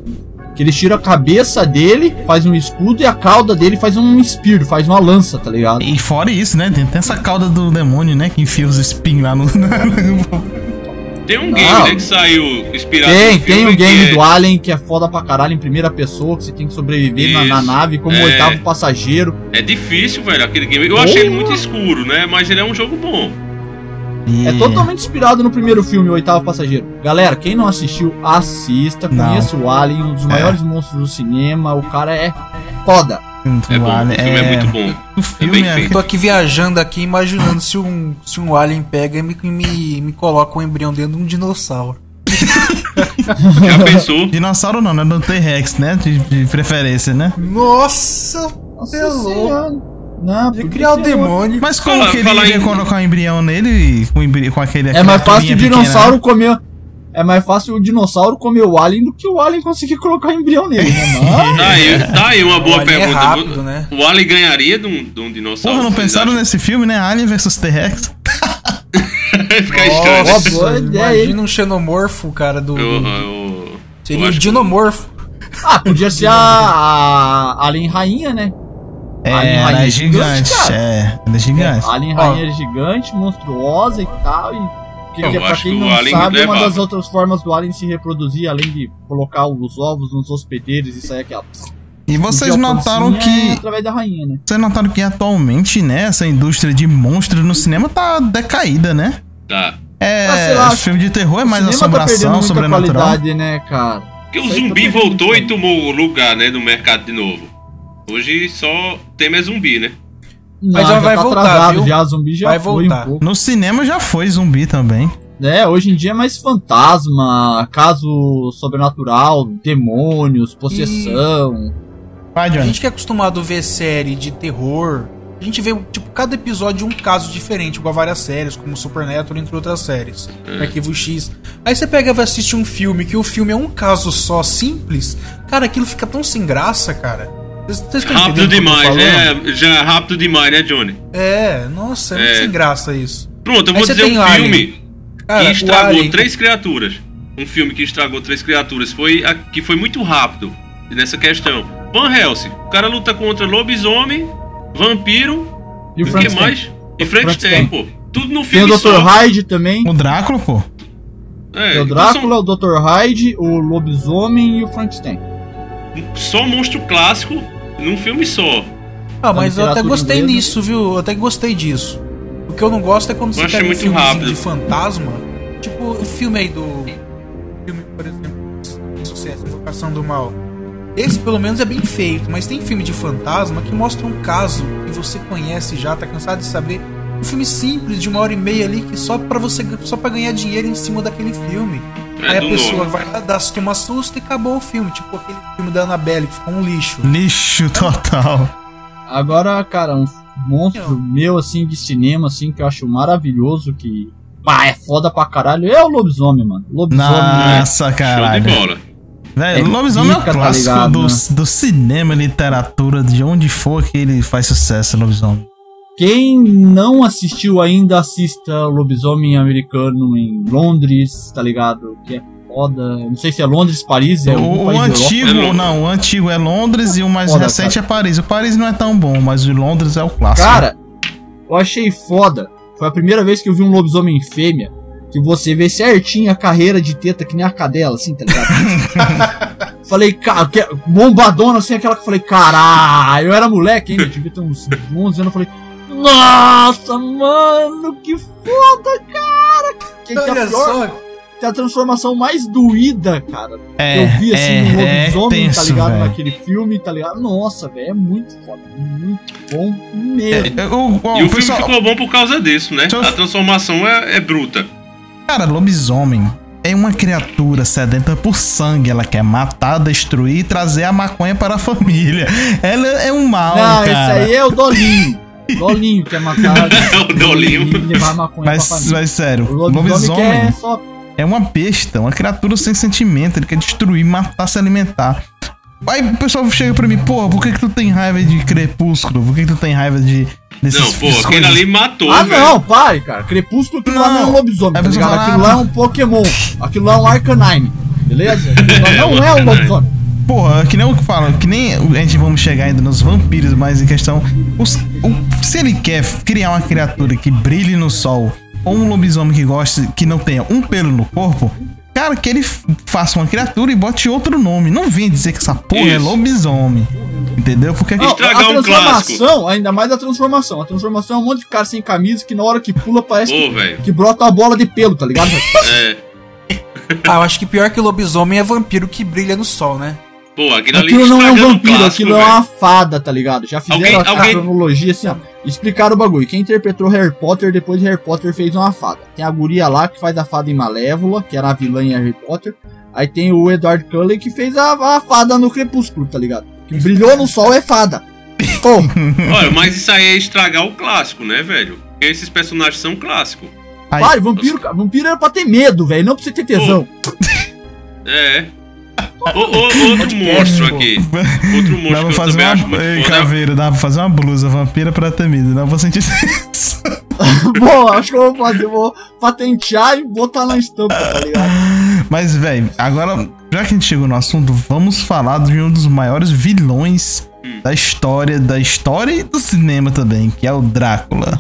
Que eles tiram a cabeça dele, faz um escudo e a cauda dele faz um spear, faz uma lança, tá ligado? E fora isso, né? Tem, tem essa cauda do demônio, né? Que enfia os spin lá no. Tem um Não. game, né, que saiu inspirado Tem, no tem filme o game que é- do Alien que é foda pra caralho em primeira pessoa, que você tem que sobreviver na, na nave como é. oitavo passageiro. É difícil, velho, aquele game. Eu achei ele muito escuro, né? Mas ele é um jogo bom. E- É totalmente inspirado no primeiro filme, O Oitavo Passageiro. Galera, quem não assistiu, assista. Conheça o Alien, um dos É. maiores monstros do cinema. O cara é foda. É bom. Alien- O filme é, muito bom. O filme bem é, feito. Tô aqui viajando aqui, imaginando se um, se um alien pega e me, me, me coloca um embrião dentro de um dinossauro. Já pensou? Dinossauro não, né? Do T-Rex, né? De, de preferência, né? Nossa! Nossa É. Não, De criar o ser demônio. Mas como Fala- que ele iria em- colocar um embrião nele com, embri- com aquele. É mais fácil o criaturinha pequena, dinossauro né? comer. É mais fácil o dinossauro comer o alien do que o alien conseguir colocar embrião nele, né? Mas- Tá aí, tá aí uma boa O alien é pergunta. rápido, né? O Alien ganharia de um, de um dinossauro? Porra, não pensaram nesse filme, né? Alien vs T-Rex? Vai ficar estranho. Nossa, boa ideia, hein? imagina um xenomorfo, cara, do... Eu, eu, eu seria o que- dinomorfo. Ah, podia ser a, a Alien Rainha, né? É, Alien ela Rainha é gigante. cara. É, ela é gigante. Alien Ó. Rainha é gigante, monstruosa e tal. E que, Eu que, pra quem não Alien sabe, uma levava. das outras formas do Alien se reproduzir, além de colocar os ovos nos hospedeiros e sair aquela. E vocês notaram que. É através da rainha, né? Vocês notaram que atualmente, né, essa indústria de monstros no cinema tá decaída, né? Tá. É, Ah, sei lá, os filmes de terror é mais tá assombração, muita sobrenatural. qualidade, né, cara? Porque o tá zumbi perdendo voltou e tomou o lugar, né, do mercado de novo. Hoje só tem mais zumbi, né? Não, já vai tá voltar, atrasado, viu? já zumbi já Vai foi voltar. um pouco. No cinema já foi zumbi também. É, hoje em dia é mais fantasma, caso sobrenatural, demônios, possessão. Vai, A gente que é acostumado a ver série de terror, a gente vê, tipo, cada episódio um caso diferente, igual várias séries, como Supernatural, entre outras séries. Arquivo X. Aí você pega e vai assistir um filme, que o filme é um caso só, simples. Cara, aquilo fica tão sem graça, cara. Vocês Rápido demais, né? Já é rápido demais, né, Johnny? É, nossa, é, muito É. sem graça isso. Pronto, eu vou dizer um filme Cara, que estragou Alien- três criaturas. Um filme que estragou três criaturas. Foi a, que foi muito rápido nessa questão. Van Helsing. O cara luta contra lobisomem, vampiro, E o que mais? E Frankenstein, pô. Tudo no Tem o filme Dr. só. Hyde também. O Drácula, pô. É, Tem o então Drácula, o Dr. Hyde, o lobisomem e o Frankenstein. são só monstro clássico num filme só. Ah, mas eu até gostei inglesa. nisso, viu? Eu até gostei disso. O que eu não gosto é quando você achei pega um filmezinho rápido. de fantasma. Tipo, o filme aí do. Filme, por exemplo, Sucesso, Invocação do Mal. Esse pelo menos é bem feito, mas tem filme de fantasma que mostra um caso que você conhece já, tá cansado de saber. Um filme simples de uma hora e meia ali que só para você só para ganhar dinheiro em cima daquele filme. É, Aí a pessoa nome. vai lá, dá, toma susto e acabou o filme. Tipo aquele filme da Annabelle que ficou um lixo. Lixo total. Agora, cara, um monstro meu, assim, de cinema, assim, que eu acho maravilhoso, que... Pá, é foda pra caralho, é o lobisomem, mano. Lobisomem, né? Nossa, Show de caralho. bola. Velho, É o lobisomem é o tá clássico ligado, do, né? do cinema, literatura, de onde for que ele faz sucesso, lobisomem. Quem não assistiu ainda, assista o Lobisomem Americano em Londres, tá ligado? Que é foda. Não sei se é Londres, Paris, é o, o país da Europa. antigo, É não, o antigo é Londres e o mais Foda, recente é Paris. O Paris não é tão bom, mas o Londres é o clássico. Cara, eu achei foda. Foi a primeira vez que eu vi um lobisomem fêmea. Que você vê certinho a carreira de teta que nem a cadela, assim, tá ligado? falei, cara, que- bombadona assim, aquela que eu falei, caralho, eu era moleque ainda, devia ter uns 11 anos, eu falei, nossa, mano, que foda, cara! Que, que a pior, que a transformação mais doída, cara, que eu vi assim no lobisomem, tá tenso, ligado? velho. Naquele filme, tá ligado? Nossa, velho, é muito foda, muito bom mesmo. É, o, o- E o o filme pessoal, ficou bom por causa disso, né? Eu- A transformação é, é bruta. Cara, lobisomem é uma criatura sedenta por sangue. Ela quer matar, destruir e trazer a maconha para a família. Ela é um mal, Não, esse cara. aí é o Dolinho. Dolinho que é matar. É o Dolinho. Levar maconha pra Mas, família. mas sério, O lobisomem, lobisomem quer só. é uma besta, uma criatura sem sentimento. Ele quer destruir, matar, se alimentar. Aí o pessoal chega pra mim, porra, por que, que tu tem raiva de crepúsculo? Por que, que tu tem raiva de. Desses, Não, pô, aquele ali matou, Ah, velho. não, pare, cara. Crepúsculo, aquilo lá não é um Não. lobisomem, tá ligado? Aquilo lá é ah, um Pokémon. Aquilo lá é um Arcanine. Beleza? Aquilo lá não é um lobisomem. Porra, que nem o que falam, que nem a gente vamos chegar ainda nos vampiros, mas em questão. os- o- se ele quer criar uma criatura que brilhe no sol, ou um lobisomem que goste, que não tenha um pelo no corpo, cara, que ele faça uma criatura e bote outro nome. Não vem dizer que essa porra é Isso. lobisomem. Entendeu? Porque Não, Estragar a um transformação, ainda mais a transformação. A transformação é um monte de cara sem camisa que na hora que pula parece Pô, que, que brota uma bola de pelo, tá ligado? É. Ah, eu acho que pior que lobisomem é vampiro que brilha no sol, né? Pô, aquilo ali Aquilo não é um vampiro, clássico, aquilo é velho. uma fada, tá ligado? Já fizeram Alguém- a alguém- cronologia assim, ó. Explicaram o bagulho. Quem interpretou Harry Potter, depois de Harry Potter fez uma fada. Tem a guria lá que faz a fada em Malévola, que era a vilã em Harry Potter. Aí tem o Edward Cullen que fez a, a fada no Crepúsculo, tá ligado? Que brilhou no sol é fada. Pô, Olha, mas isso aí é estragar o clássico, né, velho? Porque esses personagens são clássicos. Pai, vampiro, cara, vampiro era pra ter medo, velho, não pra você ter tesão. É. O- o- outro monstro aqui. Outro Dá monstro pra que eu fazer acho uma. Ei, é caveira, dá pra fazer uma blusa vampira pra ter medo. Não vou sentir isso. Bom, acho que eu vou fazer, vou patentear e botar na estampa, tá ligado? Mas, velho, agora, já que a gente chegou no assunto, vamos falar de um dos maiores vilões Hum. da história, da história e do cinema também, que é o Drácula.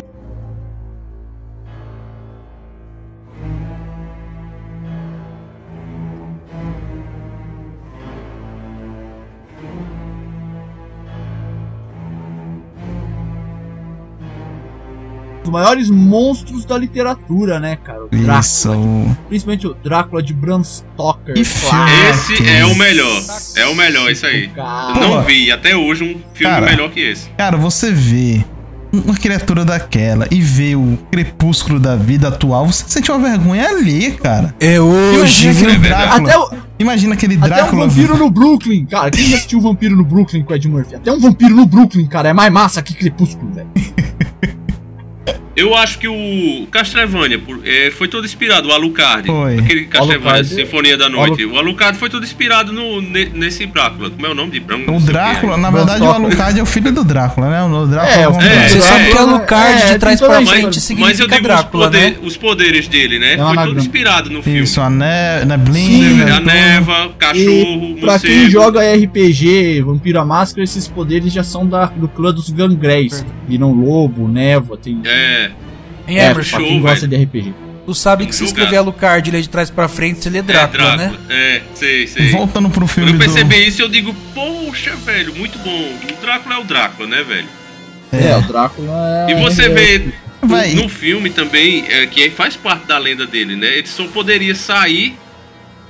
Os maiores monstros da literatura, né, cara? O Drácula. Isso. Principalmente o Drácula de Bram Stoker. Que claro. filme. Esse é o melhor. É o melhor, isso aí. Cara. Eu não vi até hoje um filme Cara. melhor que esse. Cara, você vê uma criatura daquela e vê o crepúsculo da vida atual, você sente uma vergonha alheia, cara. É hoje, Imagina viu? aquele. Drácula. Até o, Imagina aquele até um Drácula. vampiro no Brooklyn, cara. Quem já assistiu o Vampiro no Brooklyn com o Ed Murphy? Até um vampiro no Brooklyn, cara, é mais massa que Crepúsculo, velho. Eu acho que o Castlevania é, foi todo inspirado, o Alucard. Foi. Aquele Castlevania, Alucard. Sinfonia da Noite. O Alucard foi todo inspirado no, ne- nesse Drácula. Como é o nome de Bram? O não sei Drácula, na verdade, o. Alucard é o filho do Drácula, né? O Drácula É, é, o filho É. Você sabe que Drácula, Alucard é, de trás pra toda a frente história. Mas eu significa digo Drácula, os, poder- né? os poderes dele, né? É foi anagrama. todo inspirado no filme. Isso, a ne. Sim, né, a neva, cachorro, E pra quem joga RPG, Vampiro à Máscara, esses poderes já são da, do clã dos Gangréis. Viram lobo, névoa, tem. É, Em É, Emerson, quem gosta velho. de RPG. tu sabe que se escrever Alucard ele é de trás pra frente, você lê Drácula, é né? Drácula. É, sei, sei. Voltando pro Quando filme eu do... percebi isso, eu digo, poxa, velho, muito bom. O Drácula é o Drácula, né, velho? É, o Drácula é. E você é- vê no- Vai. no filme também, é, que faz parte da lenda dele, né? Ele só poderia sair.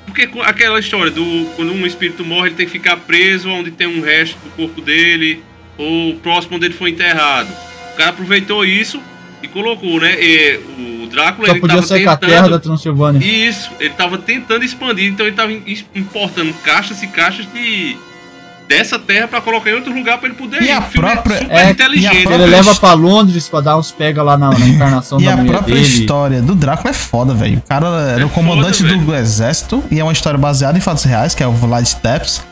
Porque com aquela história do quando um espírito morre, ele tem que ficar preso onde tem um resto do corpo dele, ou próximo onde ele foi enterrado. O cara aproveitou isso e colocou, né? E o Drácula Só ele podia tava ser com a terra da tentando. Transilvânia. Isso, ele tava tentando expandir, então ele tava im- importando caixas e caixas de dessa terra pra colocar em outro lugar pra ele poder E ir. a O filme própria- é super é, e a inteligente. Ele própria- leva pra Londres pra dar uns pega lá na, na encarnação E da a mulher própria dele. história do Drácula é foda, velho. O cara era É o comandante foda, do velho. exército e é uma história baseada em fatos reais, que é o Vlad Tepes.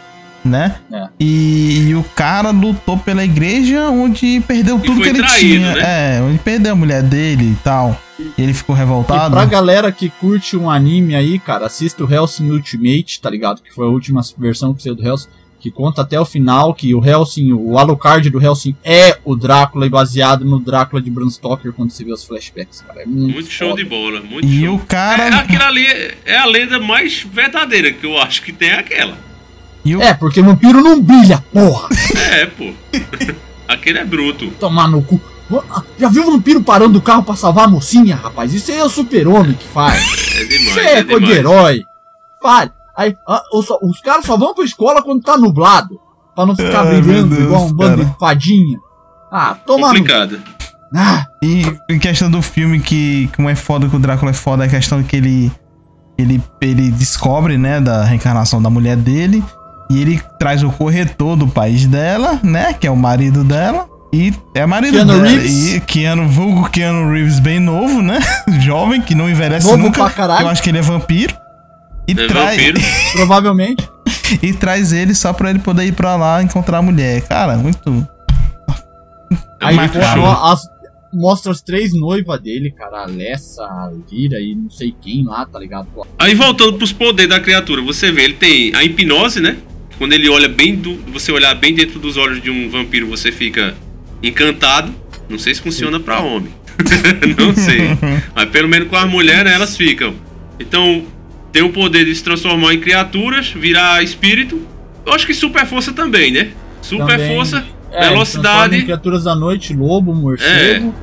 Né? É. E, e o cara lutou pela igreja onde perdeu tudo que ele traído, tinha. né? É, onde perdeu a mulher dele e tal. E ele ficou E revoltado. pra galera que curte um anime aí, cara, assista o Hellsing Ultimate, tá ligado? Que foi a última versão que saiu do Hellsing, que conta até o final que o Hellsing, o Alucard do Hellsing é o Drácula e baseado no Drácula de Bram Stoker quando você vê os flashbacks, cara. É muito, Muito show de bola, muito E show. o cara. É, aquilo ali é- é a lenda mais verdadeira que eu acho que tem é aquela. O, É, porque vampiro não brilha, porra! É, pô. Aquele é bruto. Tomar no cu. Já viu o vampiro parando o carro pra salvar a mocinha, rapaz? Isso aí é o super-homem que faz. É demais. Isso é coisa de herói. Pare. Aí, ah, os, os caras só vão pra escola quando tá nublado. Pra não ficar brilhando Deus, igual um bando cara. de fadinha. Ah, toma no... Complicado. Ah, E em questão do filme, que como é foda que o Drácula é foda, é a questão que ele, ele, ele descobre, né, da reencarnação da mulher dele. E ele traz o corretor do país dela, né, que é o marido dela. E é marido Keanu dela. Reeves. E Keanu, vulgo Keanu Reeves bem novo, né? Jovem, que não envelhece Novo nunca. pra caralho. Eu acho que ele é vampiro. E, É traz, vampiro. provavelmente. e traz ele só pra ele poder ir pra lá encontrar a mulher. Cara, muito. É Aí as- mostra as três noivas dele, cara. A Alessa, a Lira e não sei quem lá, tá ligado? Aí voltando pros poderes da criatura, você vê, ele tem a hipnose, né? Quando ele olha bem do. Você olhar bem dentro dos olhos de um vampiro, você fica encantado. Não sei se funciona pra homem. não sei. Mas pelo menos com as mulheres, né, elas ficam. Então, tem o poder de se transformar em criaturas, virar espírito. Eu acho que super força também, né? Super também- força, é, velocidade. em criaturas da noite, lobo, morcego.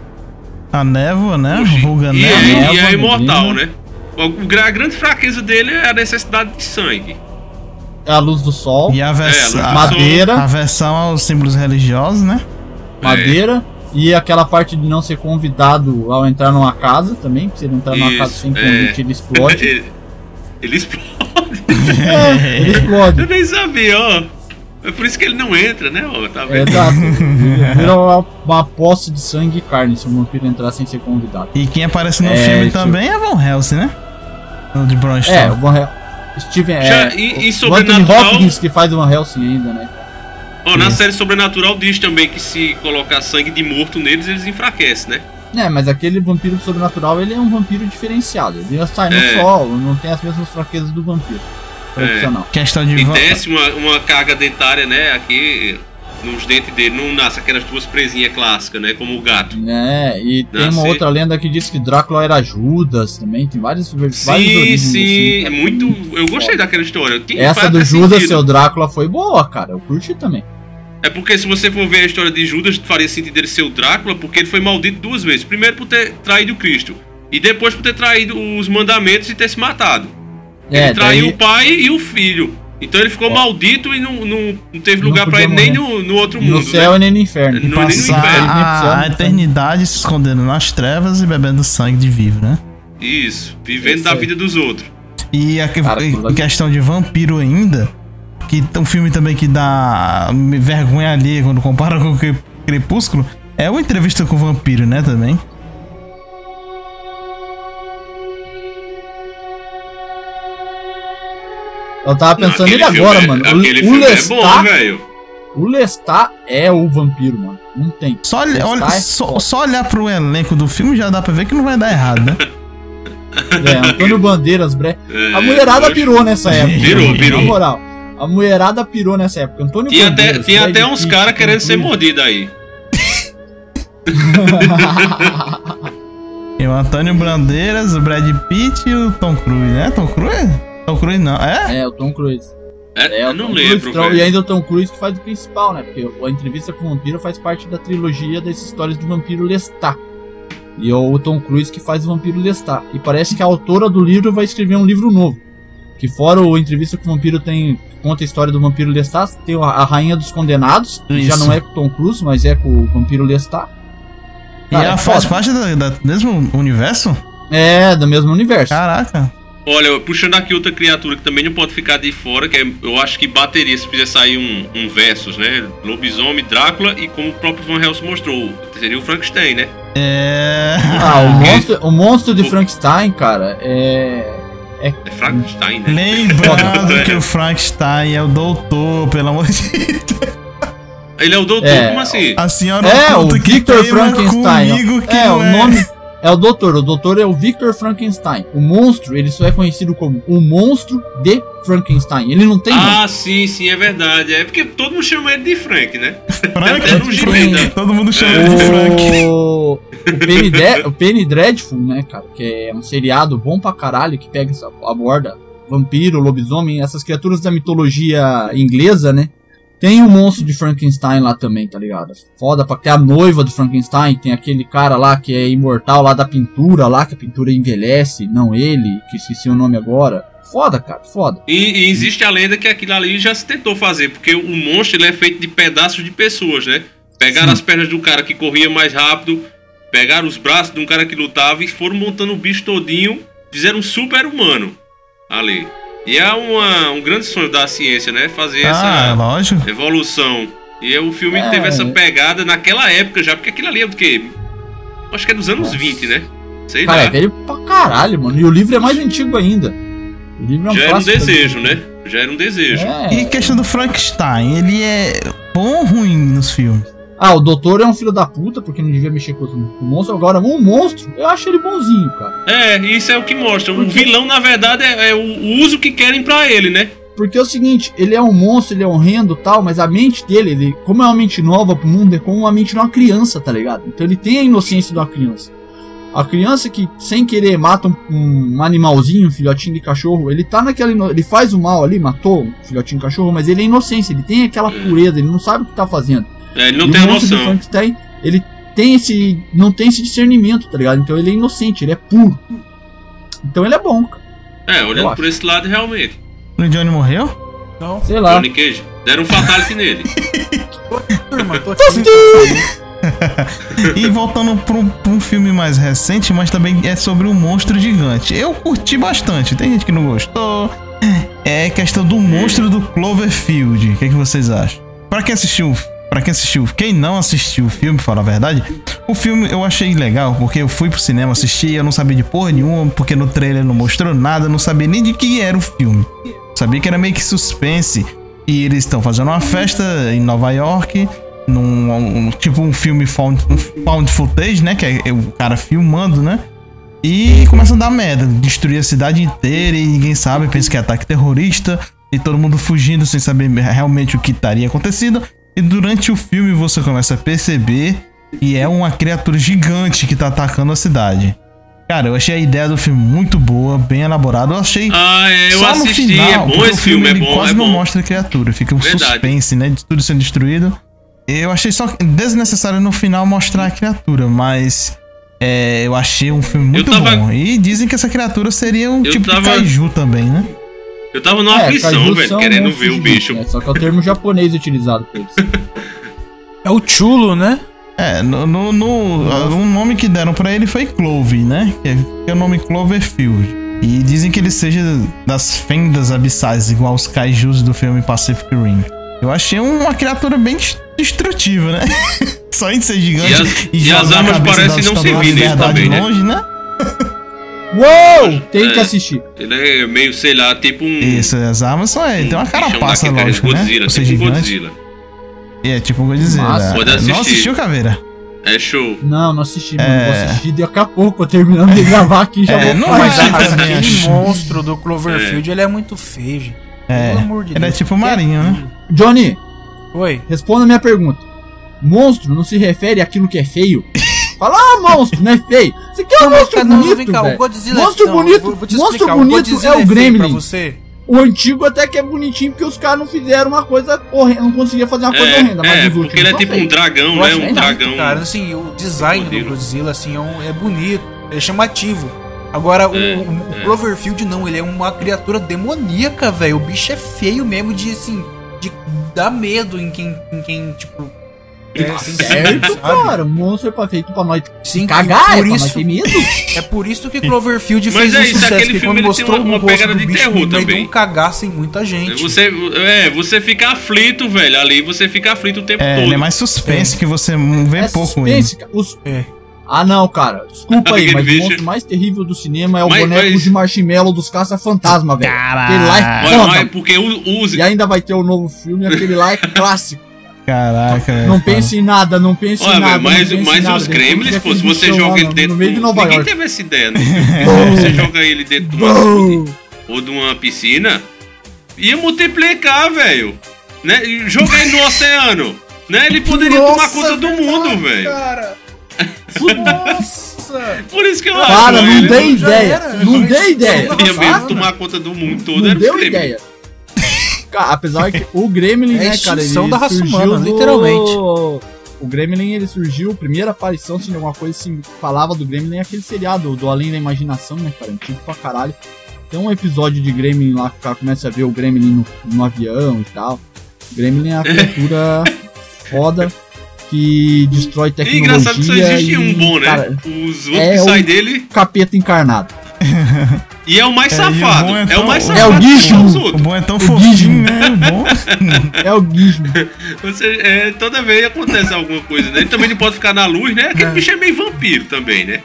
A névoa, né? Vulga e, névoa. é, e névoa, é imortal, né? A grande fraqueza dele é a necessidade de sangue. É a luz do sol, E a, vers É, a, madeira, a versão aos símbolos religiosos, né? madeira. E aquela parte de não ser convidado ao entrar numa casa também, porque se ele entrar numa Isso, casa sem é. convite, ele explode. ele, ele explode. é, ele explode. Eu nem sabia, ó. É por isso que ele não entra, né? Ó, tá É, vendo? Exato. Vira uma, uma poça de sangue e carne se o vampiro entrar sem ser convidado. E quem aparece no É, filme também é Van Helsing, né? O de Bron É, o Stark. Van Hel- Steven Já é, em- em o- Anthony Hopkins que faz o Van Helsing ainda, né? Ó, na série Sobrenatural diz também que se colocar sangue de morto neles, eles enfraquecem, né? É, mas aquele vampiro sobrenatural, ele é um vampiro diferenciado. Ele sai no É. sol, não tem as mesmas fraquezas do vampiro tradicional. Questão de E desce uma, uma carga dentária, né? Aqui nos dentes dele. Não nasce aquelas duas presinhas clássicas, né? Como o gato. É, e tem uma outra lenda que diz que Drácula era Judas também, tem várias, várias Sim, sim. assim, É muito. Eu gostei daquela história. Tem- Essa do Judas, sentido. seu Drácula, foi boa, cara. Eu curti também. É porque se você for ver a história de Judas, faria sentido ele ser o Drácula, porque ele foi maldito duas vezes. Primeiro por ter traído Cristo. E depois por ter traído os mandamentos e ter se matado. É, ele traiu daí- o pai e o filho. Então ele ficou maldito e não, não, não teve lugar pra podia ele nem no, no outro no mundo. céu né? e nem no inferno. No- nem no Passar inferno. A, a pro eternidade se escondendo nas trevas e bebendo sangue de vivo, né? Isso, vivendo Isso da vida dos outros. E a que- Cara, questão de vampiro ainda, que t- um filme também que dá vergonha ali quando compara com o Cre- Crepúsculo, é uma entrevista com o vampiro, né, também. Eu tava pensando nele agora, é- mano. Aquele O, o filme é bom, Lestat, velho. o Lestat é o vampiro, mano. Não tem. Só, olha, Lestat olha- é só, só olhar pro elenco do filme já dá pra ver que não vai dar errado, né? É, Antônio Bandeiras, bre... É, A mulherada poxa. pirou nessa época. Pirou, pirou. Na moral. A mulherada pirou nessa época. Antônio Tinha até, Bandeiras, tinha Brad até uns caras querendo ser Cruise. mordidos aí. Tem o Antônio Brandeiras, o Brad Pitt e o Tom Cruise, né? Tom Cruise? Tom Cruise não, é? É, o Tom Cruise. É, É, eu o não Tom lembro, Cruise, E ainda o Tom Cruise que faz o principal, né? Porque a entrevista com o vampiro faz parte da trilogia das histórias do vampiro Lestat. E é o Tom Cruise que faz o vampiro Lestat. E parece que a autora do livro vai escrever um livro novo. Que fora o entrevista com o vampiro tem conta a história do vampiro Lestat, tem a, rainha dos condenados, que já não é com o Tom Cruise, mas é com o vampiro Lestat. E ela é faz parte do mesmo universo? É, do mesmo universo. Caraca. Olha, puxando aqui outra criatura que também não pode ficar de fora, que é, eu acho que bateria se fizer sair um, um versus, né? Lobisomem, Drácula e como o próprio Van Helsing mostrou, seria o Frankenstein, né? É. Ah, o monstro, o monstro de o- Frankenstein, cara, é. É Frankenstein, né? Lembrando que o Frankenstein é o doutor, pelo amor de Deus. Ele é o doutor, é, como assim? A senhora é, o Victor Frankenstein. é, o é. nome é o doutor. O doutor é o Victor Frankenstein. O monstro, ele só é conhecido como o monstro de Frankenstein. Ele não tem. Ah, nome. sim, sim, é verdade. É porque todo mundo chama ele de Frank, né? Frank, Frank. Todo mundo chama ele de Frank. O, Penny, de... o Penny Dreadful, né, cara? Que é um seriado bom pra caralho que pega essa aborda vampiro, lobisomem, essas criaturas da mitologia inglesa, né? Tem o monstro de Frankenstein lá também, tá ligado? Foda pra ter a noiva do Frankenstein, tem aquele cara lá que é imortal lá da pintura lá, que a pintura envelhece, não ele, que esqueci o nome agora. Foda, cara, foda. E, e existe a lenda que aquilo ali já se tentou fazer, porque o monstro ele é feito de pedaços de pessoas, né? Pegaram Sim. as pernas do cara que corria mais rápido, pegaram os braços de um cara que lutava e foram montando o bicho todinho, fizeram um super humano ali. E é uma, um grande sonho da ciência, né? Fazer ah, essa lógico. evolução. E é o filme é. teve essa pegada naquela época já, porque aquilo ali é do quê? Acho que é dos anos Nossa. 20, né? Sei Cara, lá. é velho pra caralho, mano. E o livro é mais antigo ainda. O livro é um já era um desejo, né? Já era um desejo. É. E questão do Frankenstein, ele é bom ou ruim nos filmes? Ah, o doutor é um filho da puta, porque não devia mexer com o monstro. Agora, um monstro, eu acho ele bonzinho, cara. É, isso é o que mostra. Porque... O vilão, na verdade, é, é, o uso que querem para ele, né? Porque é o seguinte, ele é um monstro, ele é horrendo tal, mas a mente dele, ele, como é uma mente nova pro mundo, é como uma mente de uma criança, tá ligado? Então ele tem a inocência de uma criança. A criança que, sem querer, mata um, um, animalzinho, um filhotinho de cachorro, ele tá naquela. Ele faz o mal ali, matou um filhotinho de cachorro, mas ele é inocência, ele tem aquela pureza, ele não sabe o que tá fazendo. É, ele não e tem o noção. Frankenstein, ele tem esse. não tem esse discernimento, tá ligado? Então ele é inocente, ele é puro. Então ele é bom, cara. É, olhando por esse lado, realmente. O Johnny morreu? Não. Sei lá. Johnny Cage. Deram um fatality nele. Turma, tô e voltando para um, um, filme mais recente, mas também é sobre um monstro gigante. Eu curti bastante, tem gente que não gostou. É questão do monstro do Cloverfield. O que, é que vocês acham? Para quem assistiu para quem assistiu, quem não assistiu o filme, fala a verdade, o filme eu achei legal, porque eu fui pro cinema assistir, eu não sabia de porra nenhuma, porque no trailer não mostrou nada, não sabia nem de que era o filme. Sabia que era meio que suspense. E eles estão fazendo uma festa em Nova York, num um, tipo um filme found, um found footage, né? Que é o cara filmando, né? E começa a dar merda, destruir a cidade inteira e ninguém sabe, pensa que é ataque terrorista e todo mundo fugindo sem saber realmente o que estaria acontecendo. E durante o filme você começa a perceber que é uma criatura gigante que tá atacando a cidade. Cara, eu achei a ideia do filme muito boa, bem elaborada. Eu achei. Ah, é, eu só assisti, no final, é bom esse filme, filme é bom, quase é não mostra a criatura, fica um Verdade. suspense, né? De tudo sendo destruído. Eu achei só desnecessário no final mostrar a criatura, mas é, eu achei um filme muito tava... bom. E dizem que essa criatura seria um eu tipo tava... de kaiju também, né? Eu tava numa é, aflição, velho, querendo ver o bicho. É, só que é o termo japonês utilizado por eles. é o chulo, né? É, no, no, no um nome que deram para ele foi Clove, né? Que é, que é o nome Cloverfield. E dizem que ele seja das fendas abissais, igual os kaijus do filme Pacific Rim. Eu achei uma criatura bem destrutiva, né? Só em ser gigante e as, e e as armas parecem não servir nele também, né? longe, né? Uou! Tem é, que assistir. Ele é meio, sei lá, tipo um. Isso, as armas são. Ele um tem uma carapaça, lógico. Né? Godzilla, tipo gigante. Godzilla. É, tipo um Godzilla. Massa. Pode assistir. Não assistiu, Caveira? É show. Não, não assisti, mano. É... Vou assistir daqui a pouco, terminando de gravar aqui já é, vou não Mas aquele monstro do Cloverfield, é. ele é muito feio, gente. É, Pelo amor de ele é Deus. é tipo marinho, né? Johnny. Oi. Responda a minha pergunta. Monstro não se refere àquilo que é feio? Fala, ah, monstro, não é feio. Você quer um monstro não, bonito, vem cá, o Godzilla é monstro bonito, vou, vou monstro bonito o é o é Gremlin. Você. O antigo até que é bonitinho, porque os caras não fizeram uma coisa horrenda, não conseguia fazer uma coisa é, horrenda. Mas é, porque ele é tipo um dragão, né? Um dragão. Cara, assim, o design do Godzilla, assim, é, um, é bonito, é chamativo. Agora, é, o, o, é. Cloverfield não, ele é uma criatura demoníaca, velho. O bicho é feio mesmo de, assim, de dar medo em quem, em quem tipo, é, certo, cara. Monstro é pra feito pra nós Sim, cagar, por é isso, ter medo. É por isso que Cloverfield fez é um sucesso, porque quando mostrou uma, uma pegada de bicho terror também. cagasse em muita gente. Você, é, você fica aflito, velho. Ali você fica aflito o tempo é, todo. É mais suspense, é. que você vê é pouco suspense, Os, é. Ah, não, cara. Desculpa aí, mas bicho- o monstro mais terrível do cinema é o Mas- boneco mas- de marshmallow dos caça-fantasma, velho. Aquele lá é Mas, é porque o, E ainda vai ter o novo filme, aquele lá é clássico. Caraca. Não pense em nada, não pense em Olha, nada. velho, mas, não em mas nada. os Gremlins, pô, se você joga ele no- dentro no meio de Nova Ninguém York. teve essa ideia, né? você joga ele dentro de uma, ou de uma piscina, ia multiplicar, velho. Né? Jogar ele no oceano. Né? Ele poderia tomar conta do mundo, velho. Cara. Nossa! Por isso que eu Cara, acho. não ele dei já ideia. Não dei ideia. Não, Ia mesmo Nossa. tomar conta do mundo todo. Não era deu ideia. Cara, apesar que o Gremlin, É a né, cara, ele da raça surgiu humana, do- literalmente. O Gremlin, ele surgiu, a primeira aparição, se alguma coisa assim, falava do Gremlin, é aquele seriado do Além da Imaginação, né, cara, antigo pra caralho. Tem um episódio de Gremlin lá que o cara começa a ver o Gremlin no, no avião e tal. O Gremlin é uma criatura foda que destrói E tecnologia. engraçado que só existe e, um bom, né? cara, Os outros é que o- saem dele. capeta encarnado. E é o mais É, o safado. bom é É, tão- o mais É o safado. Guicho. que os O bom é tão O fofinho, né? O bom. É o Gizmo. Você, é, toda vez acontece alguma coisa, né? Ele também não pode ficar na luz, né? Aquele bicho é meio vampiro também, né?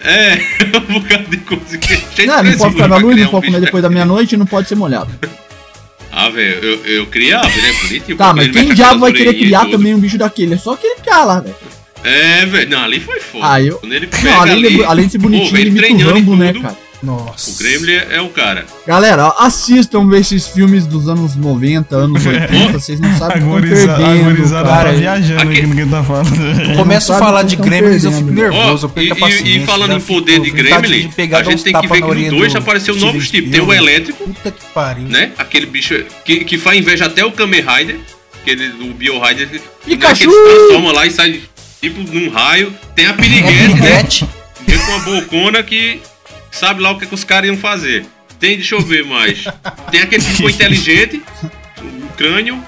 É, um bocado de coisa que é cheio Não, não pode ficar na luz, não um pode comer depois da meia-noite e não pode ser molhado. Ah, velho, eu, eu criava, né? Bonitinho. Tá, mas quem diabo vai querer criar tudo. também um bicho daquele? É só aquele cara lá, velho. É, velho. Não, ali foi foda. Ah, eu- Quando ele pega Não, além, ali, de, além de ser bonitinho, pô, ele imita o treinando e Rambo, né, cara? Nossa. O Gremlin é o cara. Galera, assistam ver esses filmes dos anos 90, anos 80, vocês não sabem o que estão perdendo, cara. tá viajando Aqui- no que tá falando. Começo a falar que de Gremlins, eu fico nervoso, eu Ó, perco a e- paciência. e, falando em poder de Gremlin, a gente tem que ver que no orelha 2 do apareceu Steven novos tipos. Tem o elétrico, Puta que pariu. né? Aquele bicho que, que faz inveja até o Kamen Rider. Aquele do Bio Rider. né, Pikachu! Que ele se transforma lá e sai tipo num raio. Tem a É piriguete, né? Vem com uma bocona que sabe lá o que, que os caras iam fazer. Tem, deixa eu ver mais. Tem aquele que ficou inteligente, o crânio,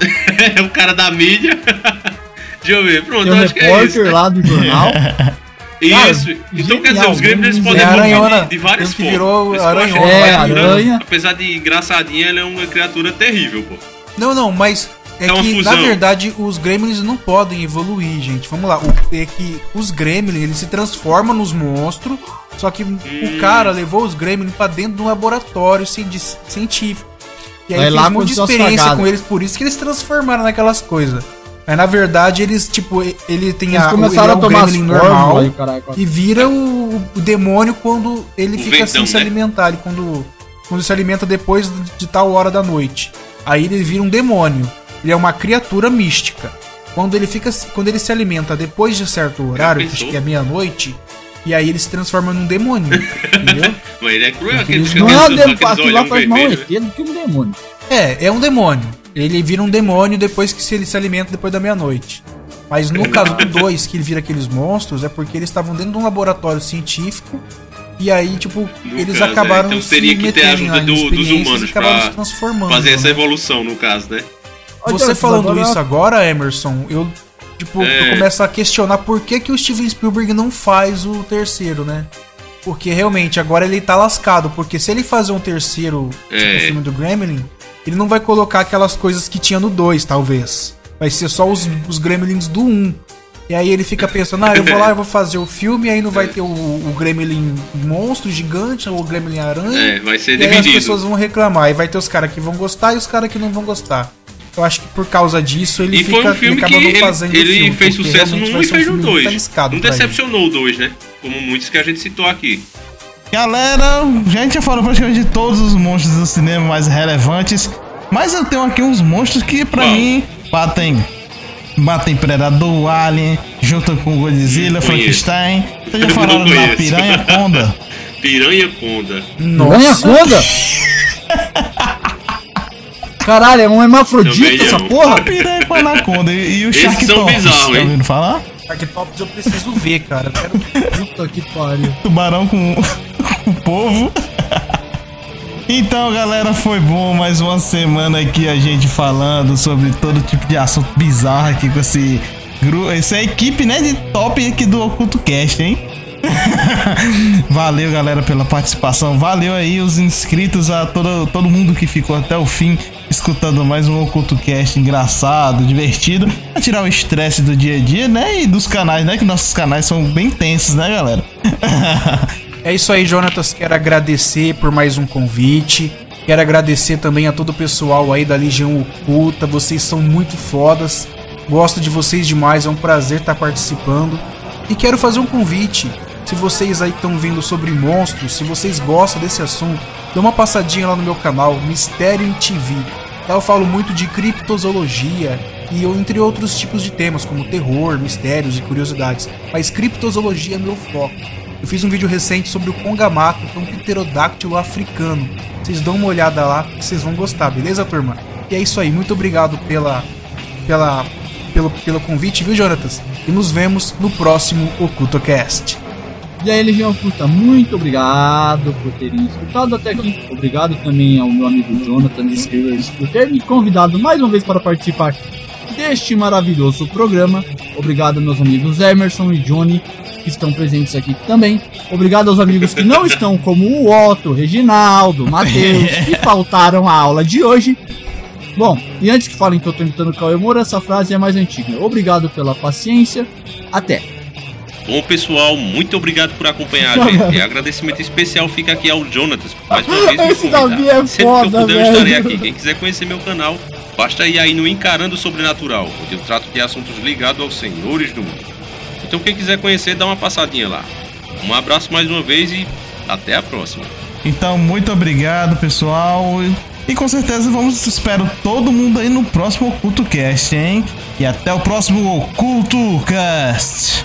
é o cara da mídia. deixa eu ver, pronto, Tem um acho que é isso. lá do jornal. Cara, Isso. Então, quer dizer, os Gremlins eles podem é evoluir aranhona. de, de várias formas. virou aranhona. É, aranha. Apesar de engraçadinha, ela é uma criatura terrível, pô. Não, não, mas é É que fusão. na verdade os Gremlins não podem evoluir, gente. Vamos lá, o- é que os Gremlins eles se transformam nos monstros, só que Hum. o cara levou os Gremlins pra dentro de um laboratório ci- científico. E aí Vai fez lá um monte de experiência com eles, por isso que eles se transformaram naquelas coisas. Mas na verdade eles, tipo, ele tem Eles a, começaram ele é a tomar Gremlin normal aí, e vira o, o demônio quando ele O fica sem ventão, se né? alimentar. Ele quando, quando se alimenta depois de tal hora da noite. Aí ele vira um demônio. Ele é uma criatura mística. Quando ele fica, quando ele se alimenta depois de certo horário, que acho que é meia-noite, e aí ele se transforma num demônio. entendeu? Mas ele é cruel, aqueles, Não é um aqueles, demônio, aqueles aquilo lá olhão faz mais um do que um demônio. É, é um demônio. Ele vira um demônio depois que se ele se alimenta depois da meia-noite. Mas no caso do 2, que ele vira aqueles monstros, é porque eles estavam dentro de um laboratório científico. E aí, tipo, No eles caso, é. acabaram Então se teria que ter a ajuda lá em do- dos experiências humanos e acabaram pra se transformando. Fazer essa né? evolução, no caso, né? Você Olha, falando agora- isso agora, Emerson, eu, tipo, É. eu começo a questionar por que, que o Steven Spielberg não faz o terceiro, né? Porque realmente agora ele tá lascado. Porque se ele fazer um terceiro tipo, É. filme do Gremlin, ele não vai colocar aquelas coisas que tinha no 2, talvez. Vai ser só os, os Gremlins do 1. Um. E aí ele fica pensando, ah, eu vou lá, eu vou fazer o filme, e aí não vai ter o, o Gremlin monstro gigante, ou o Gremlin aranha. É, vai ser E aí as dividido. pessoas vão reclamar. E vai ter os caras que vão gostar e os caras que não vão gostar. Eu acho que por causa disso ele E fica foi um filme ele que ele, ele filme, fez sucesso no 1 vai e um fez no filme muito 2. arriscado Não decepcionou o 2, né? Como muitos que a gente citou aqui. Galera, a gente já falou praticamente de todos os monstros do cinema mais relevantes. Mas eu tenho aqui uns monstros que pra Qual? mim batem. Batem Predador, Alien, junto com Godzilla. Frankenstein. Vocês já falaram da. Piranha Conda? Piranha Conda. Nossa, conda? Caralho, é um hermafrodita essa porra? Piranha com Anaconda e, e o Esses Shark são Tops, bizarros, Tá hein? ouvindo falar? Arquetops eu preciso ver, cara. Eu quero- Puta que pariu. Tubarão com o povo. Então, galera, foi bom mais uma semana aqui a gente falando sobre todo tipo de assunto bizarro aqui com esse grupo, essa equipe, né, de top aqui do Oculto Cast, hein? Valeu, galera, pela participação. Valeu aí os inscritos, a todo, todo mundo que ficou até o fim escutando mais um Oculto Cast engraçado, divertido, pra tirar o estresse do dia a dia, né? E dos canais, né? Que nossos canais são bem tensos, né, galera? é isso aí, Jonatas. Quero agradecer por mais um convite. Quero agradecer também a todo o pessoal aí da Legião Oculta. Vocês são muito fodas. Gosto de vocês demais, é um prazer estar participando. E quero fazer um convite. Se vocês aí estão vendo sobre monstros, se vocês gostam desse assunto, dê uma passadinha lá no meu canal, Mistério em TV. Lá eu falo muito de criptozoologia e entre outros tipos de temas, como terror, mistérios e curiosidades. Mas criptozoologia é meu foco. Eu fiz um vídeo recente sobre o Congamato, que é um pterodáctilo africano. Vocês dão uma olhada lá, vocês vão gostar, beleza, turma? E é isso aí, muito obrigado pela, pela, pelo, pelo convite, viu, Jonatas? E nos vemos no próximo OcultoCast. E aí, Legião Oculta, muito obrigado por terem escutado até aqui. Obrigado também ao meu amigo Jonathan Scrivers por ter me convidado mais uma vez para participar deste maravilhoso programa. Obrigado, meus amigos Emerson e Johnny, que estão presentes aqui também. Obrigado aos amigos que não estão, como o Otto, Reginaldo, Matheus, que faltaram à aula de hoje. Bom, e antes que falem que eu estou imitando o Cauê Moura, essa frase é mais antiga. Obrigado pela paciência. Até! Bom, pessoal, muito obrigado por acompanhar a gente. E agradecimento especial fica aqui ao Jonatas, mais uma vez Esse Davi é Sempre foda, que eu puder, eu estarei aqui. Quem quiser conhecer meu canal, basta ir aí no Encarando o Sobrenatural, onde eu trato de assuntos ligados aos senhores do mundo. Então quem quiser conhecer, dá uma passadinha lá. Um abraço mais uma vez e até a próxima. Então, muito obrigado, pessoal. E com certeza vamos espero todo mundo aí no próximo Oculto Cast, hein? E até o próximo Oculto Cast.